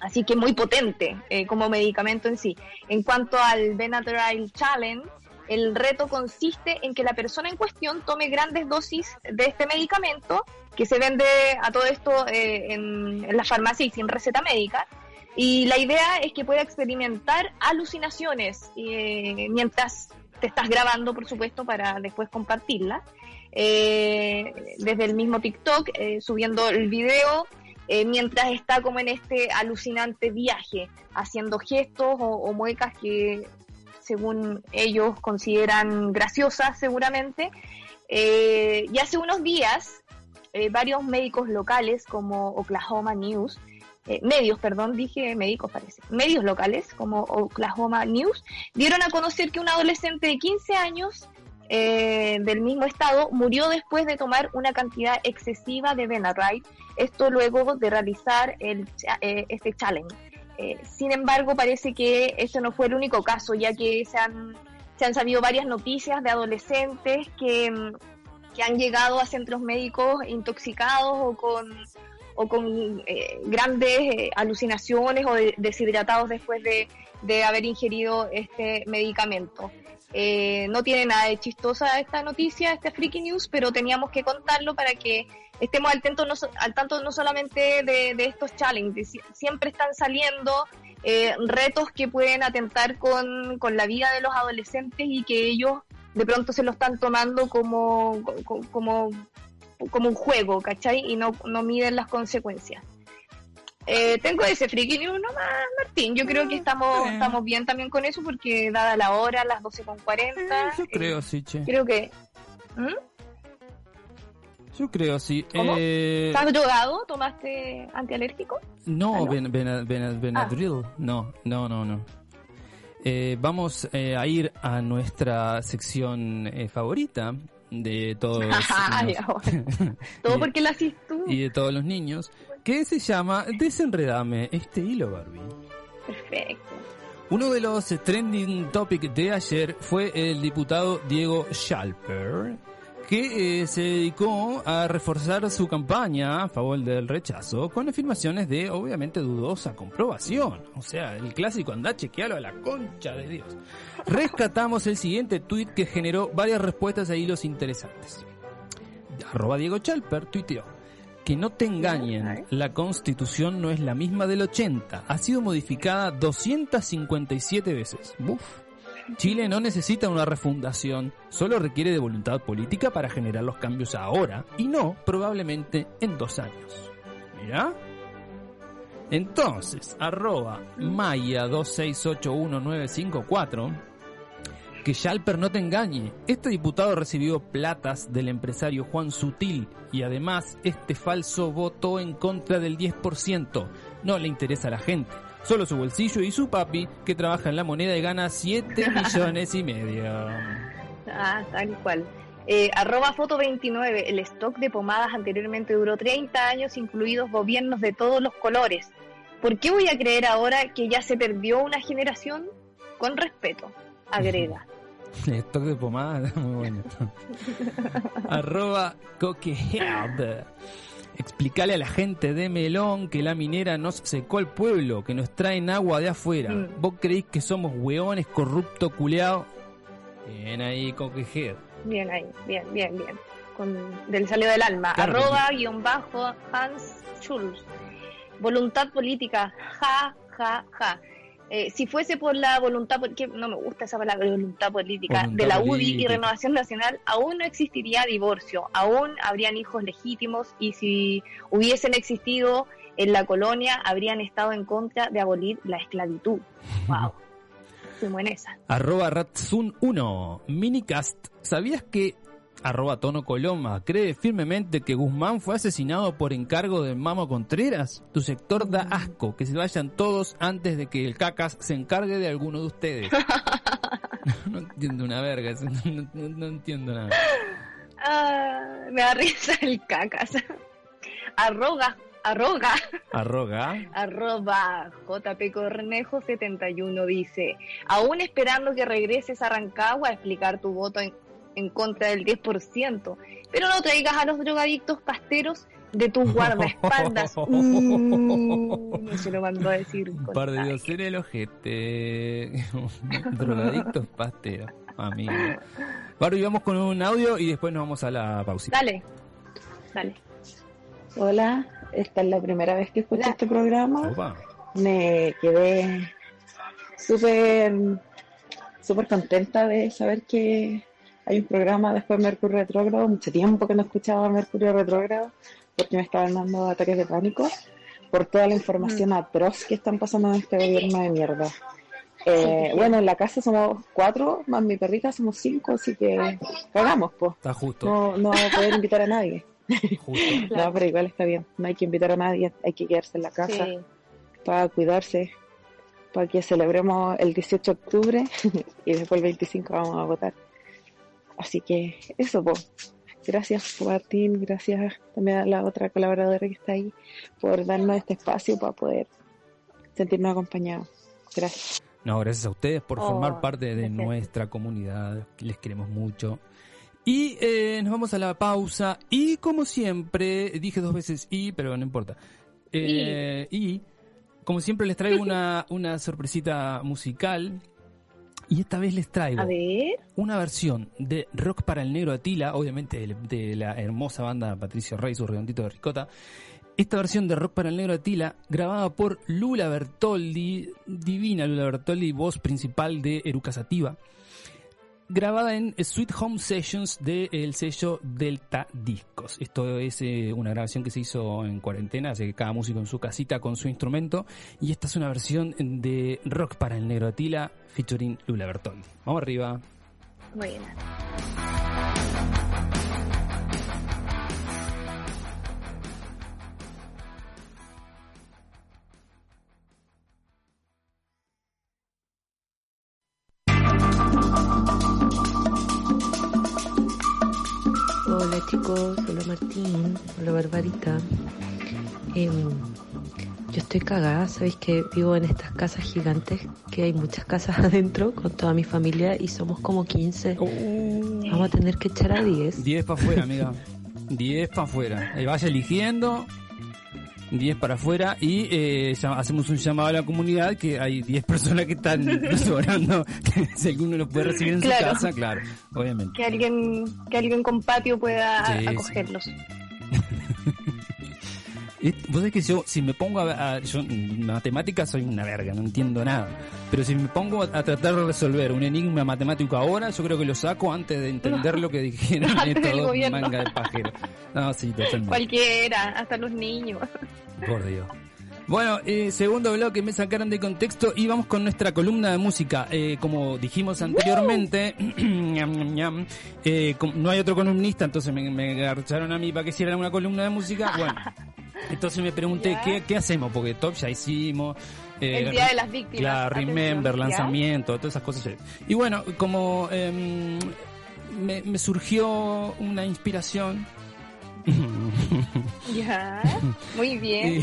Así que muy potente eh, como medicamento en sí. En cuanto al Benadryl Challenge, el reto consiste en que la persona en cuestión tome grandes dosis de este medicamento que se vende a todo esto en, la farmacia y sin receta médica. Y la idea es que pueda experimentar alucinaciones mientras te estás grabando, por supuesto, para después compartirla. Eh, desde el mismo TikTok, eh, subiendo el video eh, mientras está como en este alucinante viaje, haciendo gestos o, muecas que según ellos consideran graciosas seguramente. Eh, y hace unos días, eh, varios médicos locales como Oklahoma News, medios, perdón, dije médicos parece, medios locales como Oklahoma News, dieron a conocer que un adolescente de 15 años eh, del mismo estado murió después de tomar una cantidad excesiva de Benadryl, esto luego de realizar el, eh, este challenge. Eh, sin embargo, parece que este no fue el único caso, ya que se han, se han sabido varias noticias de adolescentes que, mm, que han llegado a centros médicos intoxicados o con, o con eh, grandes eh, alucinaciones o de- deshidratados después de, de haber ingerido este medicamento. Eh, no tiene nada de chistosa esta noticia, este freaky news, pero teníamos que contarlo para que estemos al tanto no, al tanto no solamente de, estos challenges, Sie- siempre están saliendo eh, retos que pueden atentar con, con la vida de los adolescentes y que ellos de pronto se lo están tomando como, co- como, como un juego, ¿cachai? Y no, no miden las consecuencias. Eh, tengo ese freaky news nomás, Martín. Yo creo que estamos, estamos bien también con eso porque dada la hora, las 12.40, Yo eh, creo, sí, che. creo que... ¿Mm? Yo creo, sí. ¿Cómo? Eh, ¿Estás drogado? ¿Tomaste antialérgico? No, ¿Ah, no? Ben- Bena- Bena- Benadryl. No, no, no, no. Eh, vamos eh, a ir a nuestra sección eh, favorita de todos los-. Todo porque la haces tú. y de todos los niños, que se llama Desenredame este hilo, Barbie. Perfecto. Uno de los trending topics de ayer fue el diputado Diego Schalper, que eh, se dedicó a reforzar su campaña a favor del rechazo con afirmaciones de obviamente dudosa comprobación. O sea, el clásico anda chequealo a la concha de Dios. Rescatamos el siguiente tuit que generó varias respuestas a hilos interesantes. Arroba Diego Schalper tuiteó. Que no te engañen, la constitución no es la misma del 80, ha sido modificada 257 veces. Buf. Chile no necesita una refundación, solo requiere de voluntad política para generar los cambios ahora y no probablemente en dos años. ¿Mira? Entonces, arroba maya2681954 que Schalper no te engañe. Este diputado recibió platas del empresario Juan Sutil y además este falso votó en contra del 10%. No le interesa a la gente. Solo su bolsillo y su papi, que trabaja en la moneda y gana 7 millones y medio. Ah, tal cual. Eh, arroba foto 29. El stock de pomadas anteriormente duró 30 años, incluidos gobiernos de todos los colores. ¿Por qué voy a creer ahora que ya se perdió una generación? Con respeto, agrega. Stock de pomada muy bueno. Arroba coquehead. Explicarle a la gente de Melón que la minera nos secó el pueblo, que nos traen agua de afuera. Mm. ¿Vos creéis que somos hueones corruptos culeados? Bien ahí, coquehead. Bien ahí, bien, bien, bien. Con, del salió del alma. Claro, Arroba guion bajo Hans Schulz. Voluntad política, ja, ja, ja. Eh, si fuese por la voluntad, porque no me gusta esa palabra, voluntad política, Voluntad de la UDI y. Renovación Nacional, aún no existiría divorcio, aún habrían hijos legítimos y si hubiesen existido en la colonia, habrían estado en contra de abolir la esclavitud. ¡Wow! Fuimos en esa. Arroba Ratsun1. Minicast. ¿Sabías que arroba Tono Coloma cree firmemente que Guzmán fue asesinado por encargo de Mamo Contreras? Tu sector da asco. Que se vayan todos antes de que el cacas se encargue de alguno de ustedes. no entiendo una verga. No, no- no entiendo nada. Ah, me da risa el cacas. Arroga, arroga. Arroga. Arroba JP Cornejo 71 dice, aún esperando que regreses a Rancagua a explicar tu voto en, en contra del 10%, pero no traigas a los drogadictos pasteros de tus guardaespaldas. No se lo mandó a decir. Un par de dios en el ojete. Drogadictos pasteros. Amigo. Barbie, vamos con un audio y después nos vamos a la pausita. Dale, dale. Hola, esta es la primera vez que escucho este programa. Opa. Me quedé súper súper contenta de saber que hay un programa después de Mercurio Retrógrado. Mucho tiempo que no escuchaba Mercurio Retrógrado porque me estaban dando ataques de pánico por toda la información atroz que están pasando en este gobierno de mierda. Eh, bueno, en la casa somos cuatro, más mi perrita somos cinco, así que cagamos, pues. Está justo. No, no vamos a poder invitar a nadie. No, pero igual está bien. No hay que invitar a nadie, hay que quedarse en la casa Sí. para cuidarse, para que celebremos el 18 de octubre y después el 25 vamos a votar. Así que eso, pues. Gracias, Martín. Gracias también a la otra colaboradora que está ahí por darnos este espacio para poder sentirnos acompañados. Gracias. No, gracias a ustedes por Oh, formar parte de gracias. nuestra comunidad. Les queremos mucho. Y eh, nos vamos a la pausa. Y como siempre, dije dos veces y, pero no importa. Eh, y, como siempre, les traigo una, una sorpresita musical. Y esta vez les traigo una versión de Rock para el Negro Atila, obviamente de, de la hermosa banda Patricio Rey, su redondito de ricota. Esta versión de Rock para el Negro Atila, grabada por Lula Bertoldi, divina Lula Bertoldi, voz principal de Eruca Sativa, grabada en Sweet Home Sessions del sello Delta Discos. Esto es eh, una grabación que se hizo en cuarentena, así que cada músico en su casita con su instrumento. Y esta es una versión de Rock para el Negro Atila, featuring Lula Bertoldi. Vamos arriba. Hola chicos, hola Martín, hola Barbarita. Em, yo estoy cagada, sabéis que vivo en estas casas gigantes, que hay muchas casas adentro con toda mi familia y somos como 15. Vamos a tener que echar a 10. 10 para afuera, amiga. 10 para afuera. Ahí vaya eligiendo. 10 para afuera y eh, hacemos un llamado a la comunidad que hay 10 personas que están sobrando. si alguno los puede recibir en Claro. su casa, claro, obviamente. Que alguien, que alguien con patio pueda Sí, sí. acogerlos. Eh, Vos sabés que yo, si me pongo a, a- yo matemáticas soy una verga, no entiendo nada. Pero si me pongo a tratar de resolver un enigma matemático ahora, yo creo que lo saco antes de entender lo que dijeron Antes estos dos manga de pajero. No, sí, totalmente. Cualquiera, hasta los niños. Por Dios. Bueno, eh, segundo bloque me sacaron de contexto y vamos con nuestra columna de música. Eh, como dijimos anteriormente, eh, no hay otro columnista, entonces me, me agarraron a mí para que hiciera una columna de música. Bueno, entonces me pregunté. ¿qué, qué hacemos? Porque Top ya hicimos. eh, El Día de las Víctimas, atención, Remember, lanzamiento, todas esas cosas. Y bueno, como em, me, me surgió una inspiración. Ya, muy bien.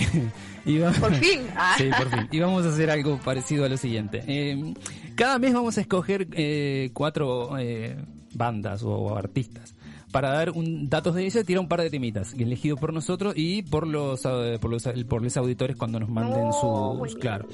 Y- y va- Por fin. Ah. Sí, por fin. Y vamos a hacer algo parecido a lo siguiente. Eh, cada mes vamos a escoger eh, cuatro eh, bandas o, artistas para dar un, datos de ellas, tirar un par de temitas elegidos por nosotros y por los eh, por los, por los auditores cuando nos manden sus claro.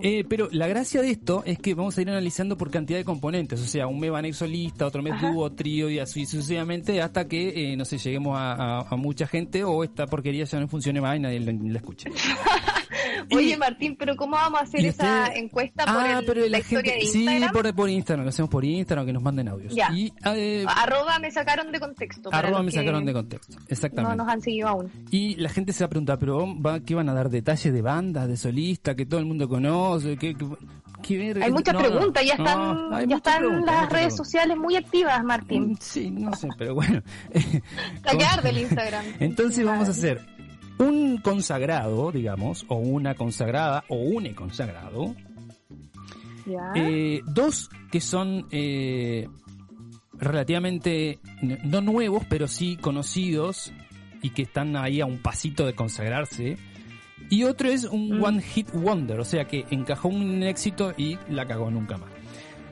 Eh, pero la gracia de esto es que vamos a ir analizando por cantidad de componentes, o sea, un mes van a ir solista, otro mes Ajá. dúo, trío y así sucesivamente hasta que, eh, no sé, lleguemos a, a- a mucha gente o esta porquería ya no funcione más y nadie la, la escuche. Oye, Martín, pero ¿cómo vamos a hacer esa usted- encuesta por Ah, el- pero la la historia gente, de sí, Instagram? por, por Instagram, lo hacemos por Instagram, que nos manden audios. Ya. Y eh, Arroba me sacaron de contexto. arroba me sacaron de contexto, No exactamente. nos han seguido aún. Y la gente se va a preguntar, pero va, ¿qué van a dar detalles de bandas, de solistas, que todo el mundo conoce? ¿Qué, qué, qué verga? Hay muchas No, no, preguntas, ya no, están, ya están las redes preguntas. sociales muy activas, Martín. Sí, no sé, pero bueno. Callar del Instagram. Entonces vamos a hacer un consagrado, digamos, o una consagrada, o un consagrado. Eh, dos que son eh, relativamente no nuevos, pero sí conocidos y que están ahí a un pasito de consagrarse. Y otro es un Mm. One Hit Wonder, o sea que encajó un éxito y la cagó nunca más.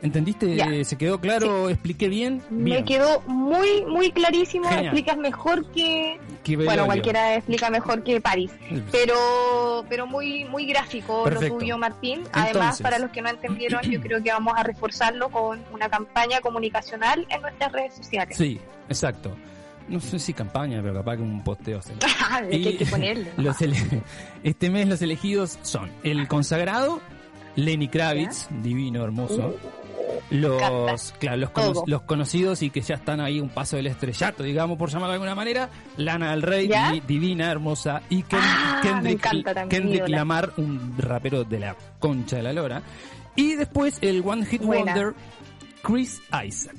¿Entendiste? ¿Se quedó claro? ¿Expliqué bien? Me quedó muy, muy clarísimo. Genial. Explicas mejor que. Que bueno, cualquiera explica mejor que París. Sí. Pero, pero muy, muy gráfico Perfecto. lo tuyo, Martín. Además, Entonces. para los que no entendieron, yo creo que vamos a reforzarlo con una campaña comunicacional en nuestras redes sociales. Sí, exacto. No sé si campaña, pero capaz que un posteo. hacer. Es que hay que ponerle. los este mes los elegidos son el consagrado, Lenny Kravitz, divino, hermoso. Los, claro, los, cono- Todo. los conocidos y que ya están ahí un paso del estrellato, digamos, por llamarlo de alguna manera. Lana del Rey, divina, hermosa. Y Ken- Ah, Kendrick, también, Kendrick. Lamar, un rapero de la concha de la lora. Y después el One Hit Buena. Wonder, Chris Isaac.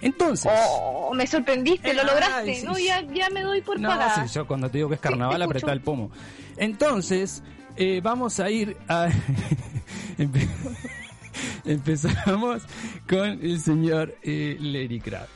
Entonces. Oh, me sorprendiste, lo lograste. sí, no, sí. ya, ya me doy por No, pagada. sí, yo cuando te digo que es carnaval, te apretá el pomo. Entonces, eh, vamos a ir a... Empe- Empezamos con el señor eh, Lenny Kravitz.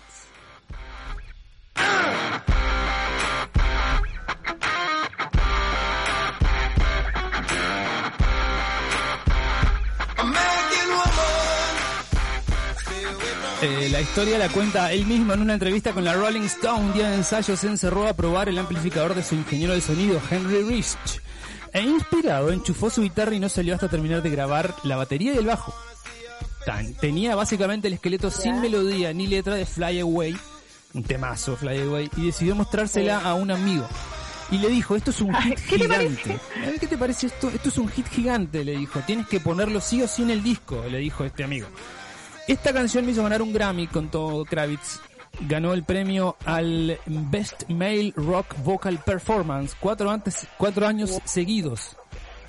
Eh, la historia la cuenta él mismo en una entrevista con la Rolling Stone. Un día de ensayo se encerró a probar el amplificador de su ingeniero de sonido, Henry Rich. E inspirado, enchufó su guitarra y no salió hasta terminar de grabar la batería y el bajo. Tan- tenía básicamente el esqueleto sin melodía ni letra de Fly Away, un temazo Fly Away, y decidió mostrársela a un amigo. Y le dijo, esto es un hit ¿qué te gigante. A ver, ¿Qué te parece esto? Esto es un hit gigante, le dijo. Tienes que ponerlo sí o sí en el disco, le dijo este amigo. Esta canción me hizo ganar un Grammy con todo Kravitz. Ganó el premio al Best Male Rock Vocal Performance cuatro, antes, cuatro años seguidos,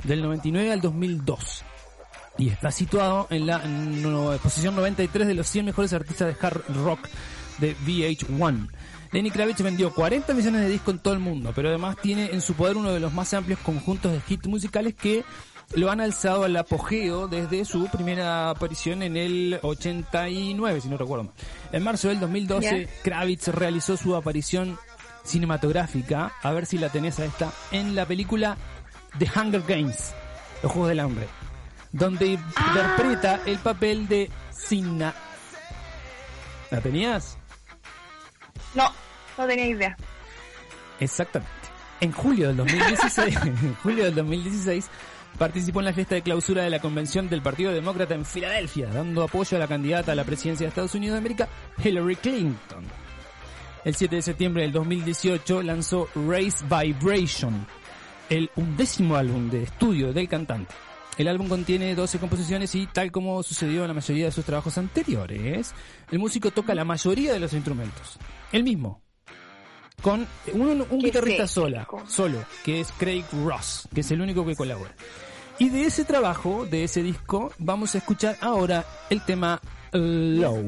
del 99 al 2002. Y está situado en la no- posición 93 de los 100 mejores artistas de hard rock de VH1. Lenny Kravitz vendió 40 millones de discos en todo el mundo, pero además tiene en su poder uno de los más amplios conjuntos de hits musicales que lo han alzado al apogeo desde su primera aparición en el 89, si no recuerdo mal. En marzo del 2012, Ya. Kravitz realizó su aparición cinematográfica, a ver si la tenés a esta, en la película The Hunger Games, Los Juegos del Hambre, donde interpreta el papel de Sinna. ¿La tenías? No, no tenía idea. Exactamente. En julio del 2016, en julio del 2016 participó en la fiesta de clausura de la convención del Partido Demócrata en Filadelfia, dando apoyo a la candidata a la presidencia de Estados Unidos de América, Hillary Clinton. El 7 de septiembre del 2018 lanzó Race Vibration, el undécimo álbum de estudio del cantante. El álbum contiene 12 composiciones y, tal como sucedió en la mayoría de sus trabajos anteriores, el músico toca la mayoría de los instrumentos. El mismo, con un, un guitarrista sola, solo, que es Craig Ross, que es el único que colabora. Y de ese trabajo, de ese disco, vamos a escuchar ahora el tema Low.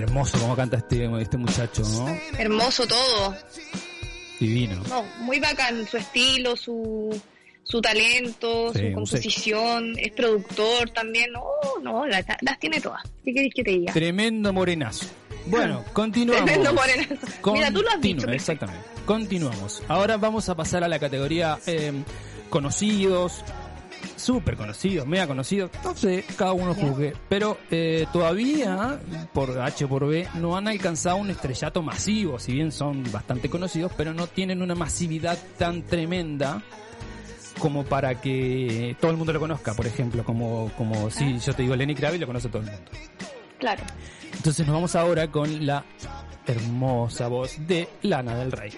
Hermoso como canta este, este muchacho, ¿no? Hermoso todo. Divino. No, muy bacán su estilo, su, su talento, Sí, su composición, es productor también. No, no, las, las tiene todas. ¿Qué querés que te diga? Tremendo morenazo. Bueno, continuamos. Tremendo morenazo. Mira, tú lo has dicho. Exactamente. Continuamos. Ahora vamos a pasar a la categoría eh, conocidos, súper conocidos, mega conocidos. No sé, cada uno juzgue. Pero eh, todavía, por H o por B, no han alcanzado un estrellato masivo. Si bien son bastante conocidos, pero no tienen una masividad tan tremenda como para que todo el mundo lo conozca, por ejemplo, como, como si yo te digo Lenny Kravitz, lo conoce todo el mundo. Claro. Entonces nos vamos ahora con la hermosa voz de Lana del Rey.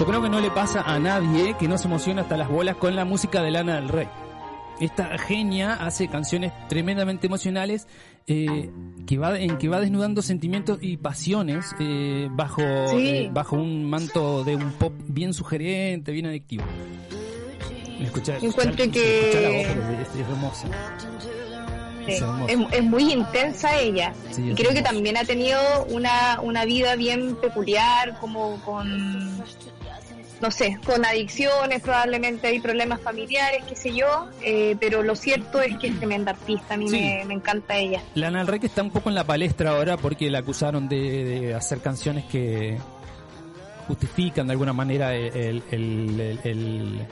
Yo creo que no le pasa a nadie que no se emociona hasta las bolas con la música de Lana del Rey. Esta genia hace canciones tremendamente emocionales eh, que va, en que va desnudando sentimientos y pasiones eh, bajo, Sí. eh, bajo un manto de un pop bien sugerente, bien adictivo. Escucha, Encuentro que- la voz, es, es hermosa. Sí, Es. Es, muy intensa ella. Sí, y creo que también ha tenido una, una vida bien peculiar, como con, no sé, con adicciones, probablemente hay problemas familiares, qué sé yo, eh, pero lo cierto es que es tremenda artista, a mí Sí. me, me encanta ella. Lana del Rey que está un poco en la palestra ahora porque la acusaron de, de hacer canciones que justifican de alguna manera el- el- el-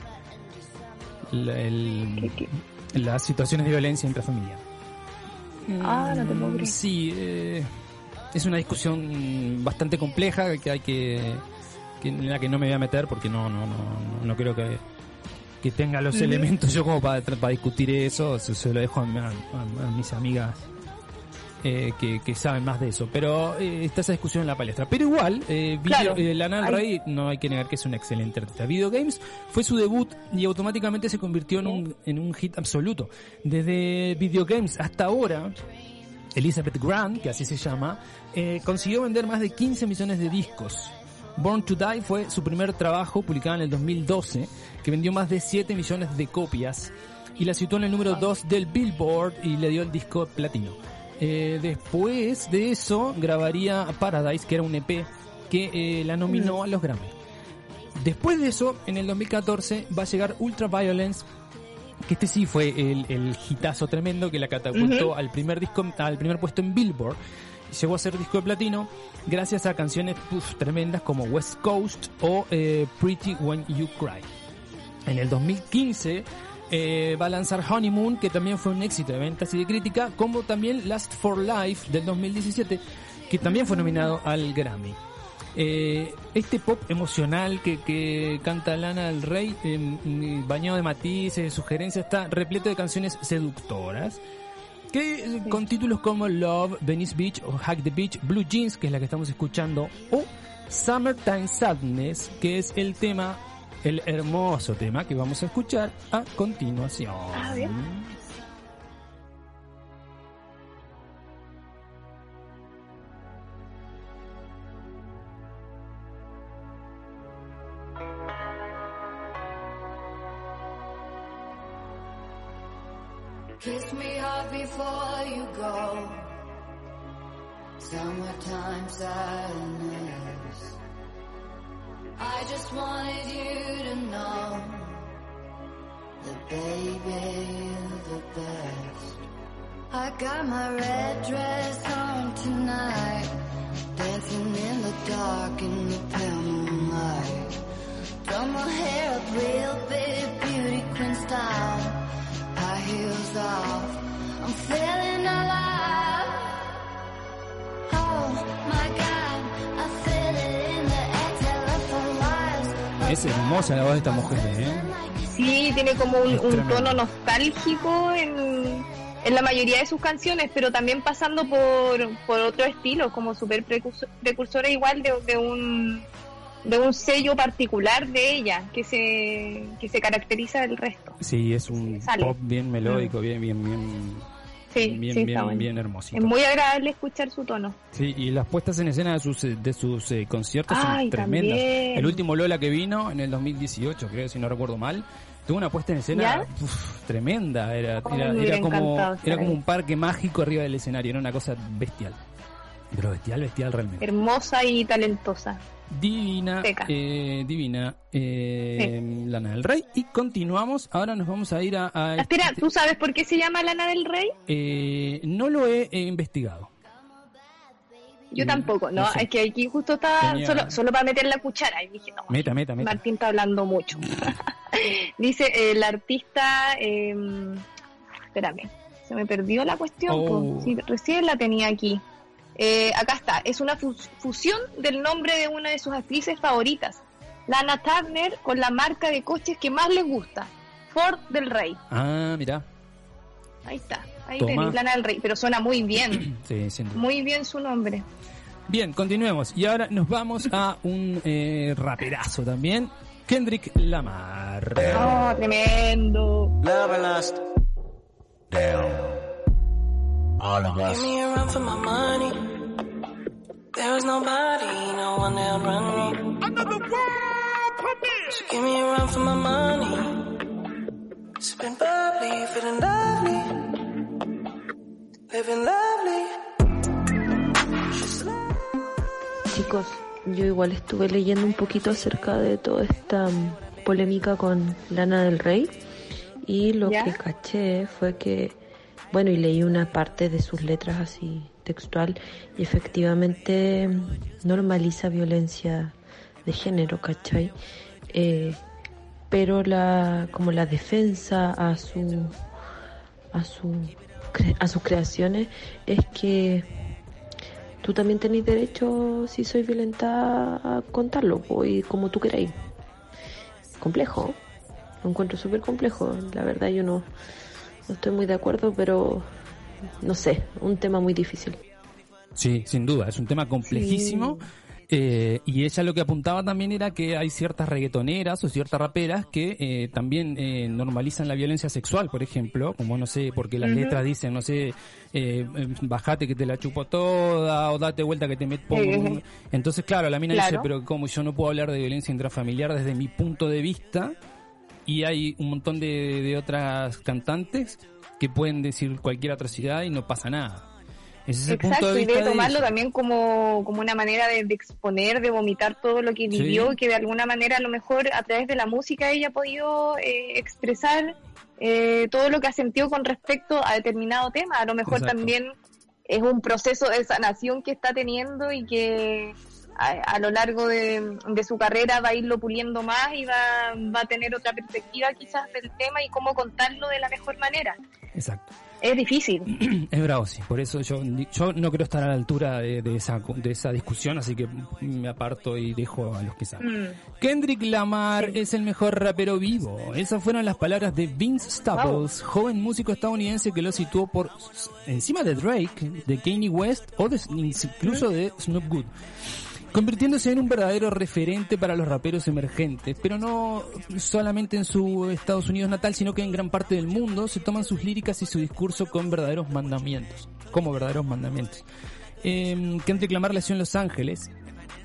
las situaciones de violencia intrafamiliar. Ah, no te puedo creer. Sí, eh, es una discusión bastante compleja que hay que, que- en la que no me voy a meter porque no no no no, creo que que tenga los elementos yo como para, para discutir eso se, se lo dejo a- a- a mis amigas eh, que, que saben más de eso pero eh, está esa discusión en la palestra pero igual eh, video- Claro. eh, Lana del Rey no hay que negar que es una excelente artista Video Games fue su debut y automáticamente se convirtió en un, en un hit absoluto desde Video Games hasta ahora Elizabeth Grant, que así se llama, eh, consiguió vender más de 15 millones de discos. Born to Die fue su primer trabajo publicado en el 2012, que vendió más de 7 millones de copias y la situó en el número 2 del Billboard y le dio el disco platino. Eh, después de eso grabaría Paradise, que era un EP que eh, la nominó a los Grammy. Después de eso, en el 2014 va a llegar Ultra Violence, que este sí fue el, el hitazo tremendo que la catapultó al primer disco, al primer puesto en Billboard. Llegó a ser disco de platino gracias a canciones uf, tremendas como West Coast o eh, Pretty When You Cry. En el 2015 eh, va a lanzar Honeymoon, que también fue un éxito de ventas y de crítica, como también Last for Life del 2017, que también fue nominado al Grammy. Eh, este pop emocional que, que canta Lana del Rey, eh, bañado de matices, sugerencias, está repleto de canciones seductoras. Que eh, con títulos como Love, Venice Beach o Hack the Beach, Blue Jeans, que es la que estamos escuchando, o Summertime Sadness, que es el tema, el hermoso tema que vamos a escuchar a continuación. Kiss tono nostálgico en, en la mayoría de sus canciones, pero también pasando por, por otro estilo, como súper precursor- precursora igual de, de un de un sello particular de ella que se que se caracteriza del resto. Sí, es un pop bien melódico, bien, bien, bien, Sí, bien, sí, bien, bien hermosito. Es muy agradable escuchar su tono. Sí, y las puestas en escena de sus, de sus eh, conciertos son tremendas. también. El último Lola que vino en el 2018, creo, si no recuerdo mal, tuvo una puesta en escena uf, tremenda. Era, era, como, era como un parque mágico arriba del escenario, era una cosa bestial. Pero bestial, bestial realmente. Hermosa y talentosa. Divina, eh, divina, eh, Lana del Rey. Y continuamos, ahora nos vamos a ir a... a Espera, ¿tú sabes por qué se llama Lana del Rey? eh, no lo he investigado. Yo tampoco, ¿no? no sé. Es que aquí justo está Tenía- solo, solo para meter la cuchara. Y dije, no, Meta, meta, meta. Martín está hablando mucho. Dice el artista. Eh, espérame, se me perdió la cuestión. Oh. Sí, recién la tenía aquí. Eh, acá está. Es una fus- fusión del nombre de una de sus actrices favoritas, Lana Turner, con la marca de coches que más les gusta, Ford del Rey. Ah, mira. Ahí está. Ahí tenéis Lana del Rey, pero suena muy bien. Sí, sin duda. Muy bien su nombre. Bien, continuemos. Y ahora nos vamos a un eh, raperazo también. Kendrick Lamar. Oh, tremendo. Love and lust. Down. All of Give us. me a run for my money. There is nobody, no one that run me. Another world premiere. So give me a run for my money. Sipping bubbly, feeling lovely. Living lovely. Chicos, yo igual estuve leyendo un poquito acerca de toda esta polémica con Lana del Rey y lo ¿Ya? que caché fue que, bueno, y leí una parte de sus letras así textual y efectivamente normaliza violencia de género, ¿cachai? Eh, pero la como la defensa a su a su a sus creaciones es que tú también tenés derecho, si soy violentada, a contarlo, y como tú queráis. Complejo, lo encuentro súper complejo. La verdad yo no, no estoy muy de acuerdo, pero no sé, un tema muy difícil. Sí, sin duda, es un tema complejísimo. Eh, y ella lo que apuntaba también era que hay ciertas reggaetoneras o ciertas raperas que eh, también eh, normalizan la violencia sexual, por ejemplo, como no sé, porque las letras dicen, no sé, eh, bajate que te la chupo toda o date vuelta que te meto. Entonces, claro, la mina dice, pero como yo no puedo hablar de violencia intrafamiliar desde mi punto de vista, y hay un montón de, de otras cantantes que pueden decir cualquier atrocidad y no pasa nada. Ese es el punto Exacto, de y vista de de tomarlo también como, como una manera de, de exponer, de vomitar todo lo que Sí. vivió, que de alguna manera a lo mejor a través de la música ella ha podido eh, expresar eh, todo lo que ha sentido con respecto a determinado tema. A lo mejor Exacto. también es un proceso de sanación que está teniendo y que a, a lo largo de, de su carrera va a irlo puliendo más y va, va a tener otra perspectiva quizás del tema y cómo contarlo de la mejor manera. Exacto. Es difícil. Es bravo, sí. Por eso yo, yo no quiero estar a la altura de, de esa, de esa discusión, así que me aparto y dejo a los que saben. Mm. Kendrick Lamar es el mejor rapero vivo. Esas fueron las palabras de Vince Staples, joven músico estadounidense que lo situó por encima de Drake, de Kanye West o de- incluso de Snoop Good. Convirtiéndose en un verdadero referente para los raperos emergentes, pero no solamente en su Estados Unidos natal, sino que en gran parte del mundo se toman sus líricas y su discurso con verdaderos mandamientos, como verdaderos mandamientos. Eh, Kendrick Lamar nació en Los Ángeles,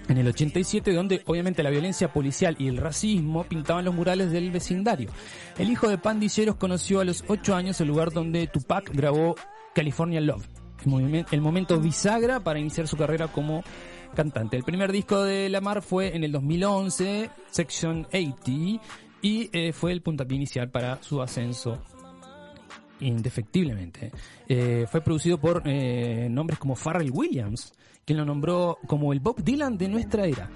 en el 87, donde obviamente la violencia policial y el racismo pintaban los murales del vecindario. El hijo de pandilleros conoció a los 8 años el lugar donde Tupac grabó California Love, el momento bisagra para iniciar su carrera como cantante. El primer disco de Lamar fue en el 2011, Section 80, y eh, fue el puntapié inicial para su ascenso indefectiblemente. Eh, fue producido por eh, nombres como Pharrell Williams, quien lo nombró como el Bob Dylan de nuestra era.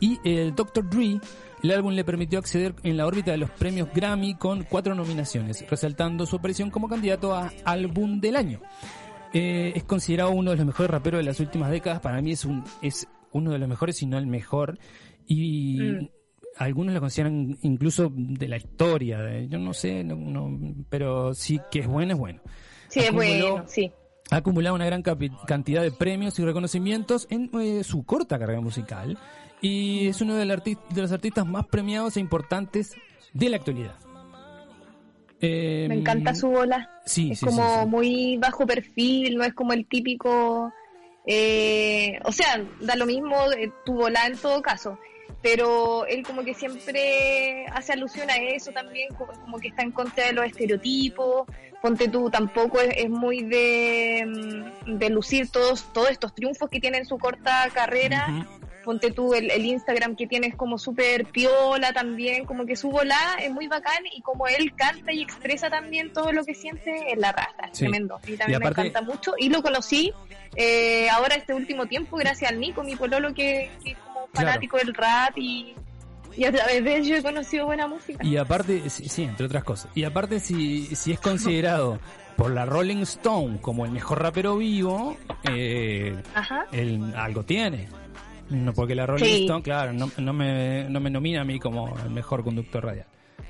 Y el Dr. Dre, el álbum le permitió acceder en la órbita de los premios Grammy con cuatro nominaciones, resaltando su aparición como candidato a Álbum del Año. Eh, es considerado uno de los mejores raperos de las últimas décadas. Para mí es un es uno de los mejores, si no el mejor. Y Mm. algunos lo consideran incluso de la historia. de- yo no sé, no- no- pero sí que es bueno, es bueno. Sí, es bueno, sí. Ha acumulado una gran cantidad de premios y reconocimientos en eh, su corta carrera musical y es uno de los artistas más premiados e importantes de la actualidad. Eh, Me encanta su bola. Sí, es sí, como sí, muy bajo perfil, no es como el típico. eh, o sea, da lo mismo eh, tu bola en todo caso. Pero él como que siempre hace alusión a eso también, co- como que está en contra de los estereotipos. Ponte tú, tampoco es, es muy de, mm, de lucir todos, todos estos triunfos que tiene en su corta carrera. Ponte tú, el, el Instagram que tiene es como súper piola también, como que su volá es muy bacán y como él canta y expresa también todo lo que siente en la raza, es Sí. tremendo. Y también Y aparte- me encanta mucho y lo conocí eh, ahora este último tiempo gracias al Nico, mi pololo que, que Claro. fanático del rap y, y a través de ello he conocido buena música. Y aparte, sí, sí, entre otras cosas. Y aparte, si, si es considerado por la Rolling Stone como el mejor rapero vivo, eh, Ajá. él algo tiene. No, porque la Rolling Sí. Stone, claro, no, no, me, no me nomina a mí como el mejor conductor radial,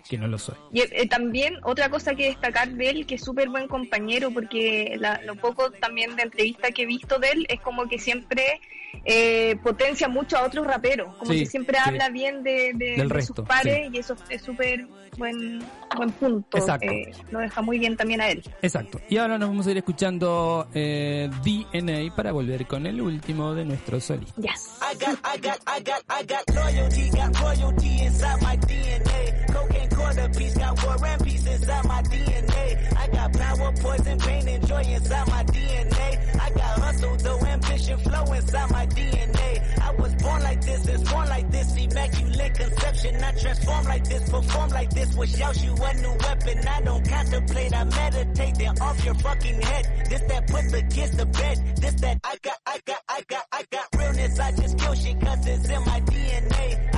que no lo soy. Y eh, también otra cosa que destacar de él, que es súper buen compañero, porque la- lo poco también de entrevista que he visto de él es como que siempre eh, potencia mucho a otros raperos, como Sí, que siempre sí. habla bien de, de- Del de resto, sus pares y eso es súper buen, buen punto. Exacto. Eh, lo deja muy bien también a él. Exacto. Y ahora nos vamos a ir escuchando eh, DNA para volver con el último de nuestros solistas. Yes. I got, I got, I got, I got loyalty, got royalty inside my DNA. Cocaine quarter piece, got war and peace inside my DNA. I got power, poison, pain, and joy inside my DNA. I got hustle, though ambition, flow inside my DNA. I was born like this, is born like this, immaculate conception. I transform like this, perform like this, wish out you a new weapon. I don't contemplate, I meditate, then off your fucking head. This that put the kids to bed. This that I got, I got, I got, I got realness. I just kill shit cause it's in my DNA.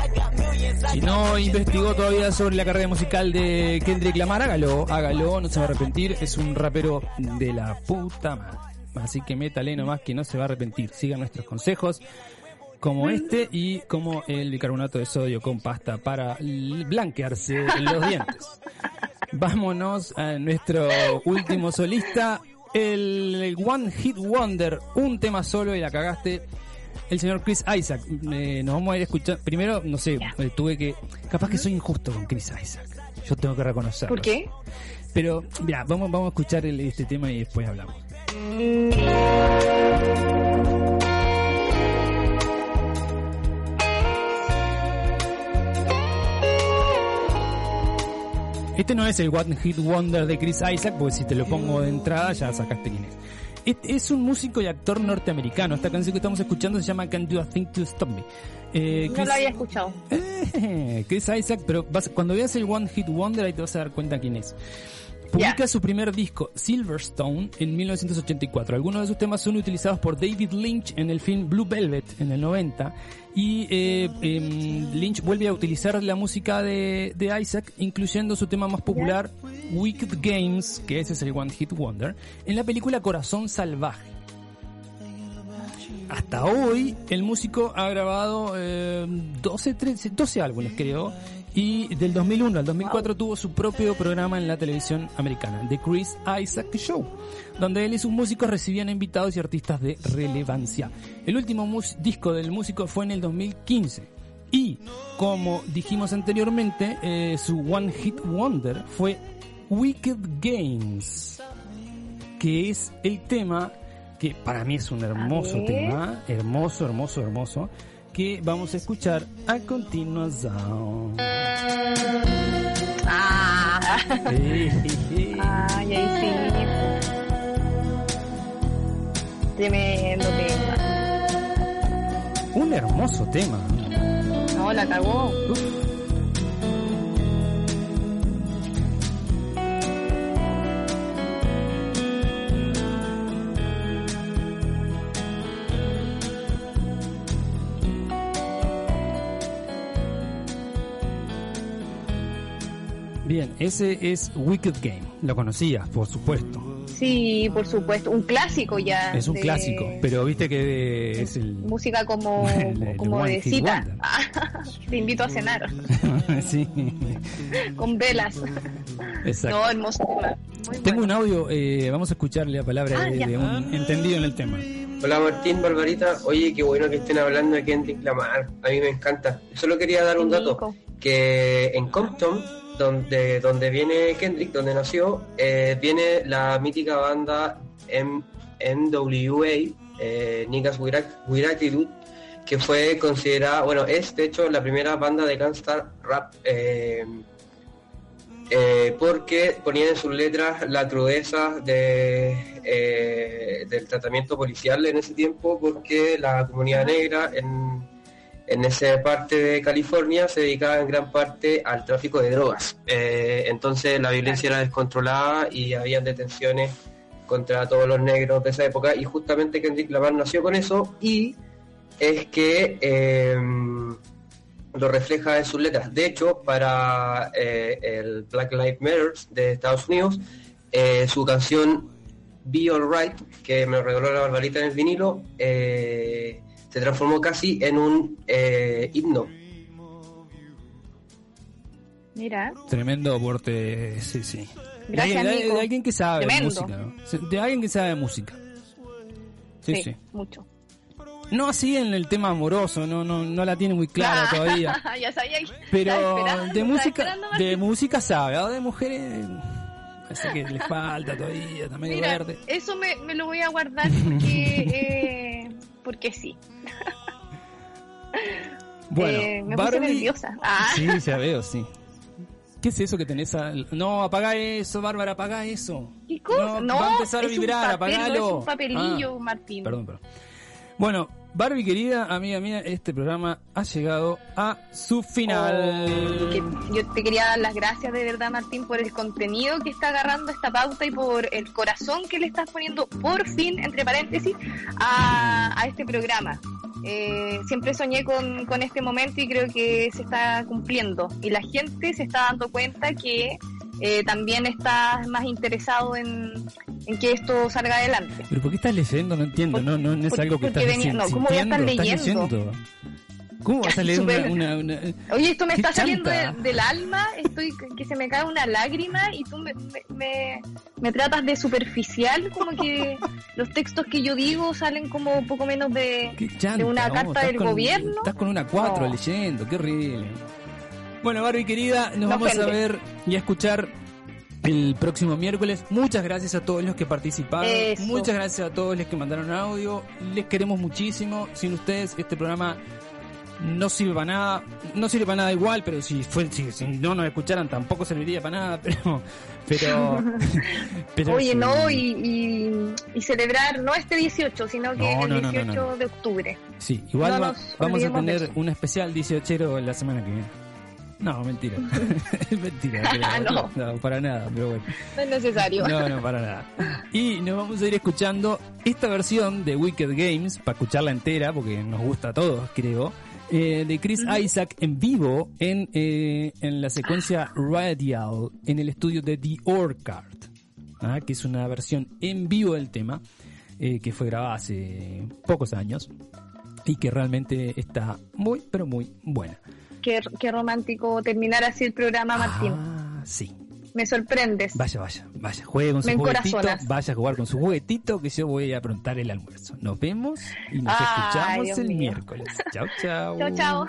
Si no investigó todavía sobre la carrera musical de Kendrick Lamar, hágalo, hágalo, no se va a arrepentir, es un rapero de la puta madre. así que métale nomás que no se va a arrepentir. Sigan nuestros consejos como este y como el bicarbonato de sodio con pasta para blanquearse los dientes. Vámonos a nuestro último solista, el One Hit Wonder, un tema solo y la cagaste. El señor Chris Isaac. Eh, nos vamos a ir a escuchar. Primero, no sé, eh, tuve que. Capaz que soy injusto con Chris Isaac. Yo tengo que reconocerlo. ¿Por qué? Pero, mira, vamos, vamos a escuchar el- este tema y después hablamos. Este no es el One Hit Wonder de Chris Isaac, porque si te lo pongo de entrada ya sacaste quién es. Es un músico y actor norteamericano. Esta canción que estamos escuchando se llama Can't Do a Thing to Stop Me. Eh, No Chris- lo había escuchado. Eh, Chris Isaac, pero vas- cuando veas el One Hit Wonder ahí te vas a dar cuenta quién es. Publica su primer disco, Silverstone, en 1984. Algunos de sus temas son utilizados por David Lynch en el film Blue Velvet en el 90. Y eh, em, Lynch vuelve a utilizar la música de, Isaac, incluyendo su tema más popular, Wicked Games, que ese es el One Hit Wonder, en la película Corazón Salvaje. Hasta hoy, el músico ha grabado eh, 12, 13, 12 álbumes, creo. Y del 2001 al 2004 tuvo su propio programa en la televisión americana, The Chris Isaac Show, donde él y sus músicos recibían invitados y artistas de relevancia. El último mus- disco del músico fue en el 2015. Y, como dijimos anteriormente, eh, su One Hit Wonder fue Wicked Games, que es el tema que para mí es un hermoso tema, hermoso, hermoso, hermoso, que vamos a escuchar a continuación. Ah. Sí, sí. Ay, ahí sí. Tremendo tema. Un hermoso tema. No, la cagó. Bien, ese es Wicked Game. Lo conocías, por supuesto. Sí, por supuesto. Un clásico ya. Es un de clásico, pero viste que es el... Música como, El- el como de cita. Te invito a cenar sí, con velas. exacto. No, hermoso tema. Muy Tengo un audio, eh, vamos a escucharle la palabra Ah, de, de un entendido en el tema. Hola Martín, Barbarita. Oye, qué bueno que estén hablando de Kendrick Lamar. A mí me encanta. Solo quería dar un dato. Que en Compton, donde, donde viene Kendrick, donde nació, eh, viene la mítica banda M NWA, eh, Niggas With que fue considerada, bueno, es de hecho la primera banda de gangsta rap eh, eh, porque ponían en sus letras la crudeza de, del tratamiento policial en ese tiempo, porque la comunidad negra en, en esa parte de California se dedicaba en gran parte al tráfico de drogas. Eh, entonces la violencia era descontrolada y había detenciones contra todos los negros de esa época y justamente Kendrick Lamar nació con eso y es que eh, lo refleja en sus letras. De hecho, para eh, el Black Lives Matter de Estados Unidos, eh, su canción Be Alright, que me regaló la barbarita en el vinilo, se transformó casi en un eh, himno. Mira. Tremendo aporte, sí, sí. De Gracias, alguien, de- de alguien que sabe de Tremendo. música, ¿no? De alguien que sabe de música. Sí, sí. mucho. No así en el tema amoroso, no, no, no la tiene muy clara todavía. ya sabía. que- Pero de música, de música sabe, ahora de mujeres parece que le falta todavía, Mira, verde. eso me, me lo voy a guardar porque, eh, porque sí. Bueno, Eh, me puse Barbie- nerviosa. Ah. Sí, ya veo, sí. ¿Qué es eso que tenés? al- No, apaga eso, Bárbara, apaga eso. ¿Qué cosa? No, No, va a empezar a vibrar, papel, no apagalo. es un papelillo, Ah, Martín. Perdón, perdón. Bueno, Barbie querida, amiga mía, este programa ha llegado a su final. Oh, yo te quería dar las gracias de verdad, Martín, por el contenido que está agarrando esta pauta y por el corazón que le estás poniendo, por fin, entre paréntesis, a, a este programa. Eh, siempre soñé con, con este momento y creo que se está cumpliendo. Y la gente se está dando cuenta que eh, también está más interesado en, en que esto salga adelante. ¿Pero por qué estás leyendo? No entiendo, no, no, no es algo que estás venía- no, ¿cómo voy a estar estás leyendo? ¿Cómo vas a leer una, Súper- una, una- Oye, esto me está saliendo de- del alma, estoy que se me cae una lágrima y tú me, me, me- me tratas de superficial, como que los textos que yo digo salen como un poco menos de, chanta, de una carta estás del con- gobierno. Estás con una 4 No. leyendo, qué horrible. Bueno, Barbie querida, nos vamos a ver y a escuchar el próximo miércoles. Muchas gracias a todos los que participaron. Eso. Muchas gracias a todos los que mandaron audio. Les queremos muchísimo. Sin ustedes, este programa no sirve para nada. No sirve para nada igual, pero si, fue, si, si no nos escucharan tampoco serviría para nada. Pero, pero, pero Oye, sí. no, y, y, y celebrar no este 18, sino que No, el no, no, no, 18 no. de octubre. Sí, igual va- vamos a tener un especial 18 la semana que viene. No, mentira. Es mentira. No. no, para nada, pero bueno. No es necesario. No, no, para nada. Y nos vamos a ir escuchando esta versión de Wicked Games, para escucharla entera, porque nos gusta a todos, creo, eh, de Chris Isaac en vivo en, eh, en la secuencia Radial en el estudio de The Orchard, ¿ah? que es una versión en vivo del tema, eh, que fue grabada hace pocos años y que realmente está muy, pero muy buena. Qué, qué romántico terminar así el programa, Martín. Ah, sí. Me sorprendes. Vaya, vaya, vaya, juegue con su Me juguetito, vaya a jugar con su juguetito que yo voy a aprontar el almuerzo. Nos vemos y nos Ay, escuchamos Dios el mío. miércoles. Chao, chao. Chao, chao.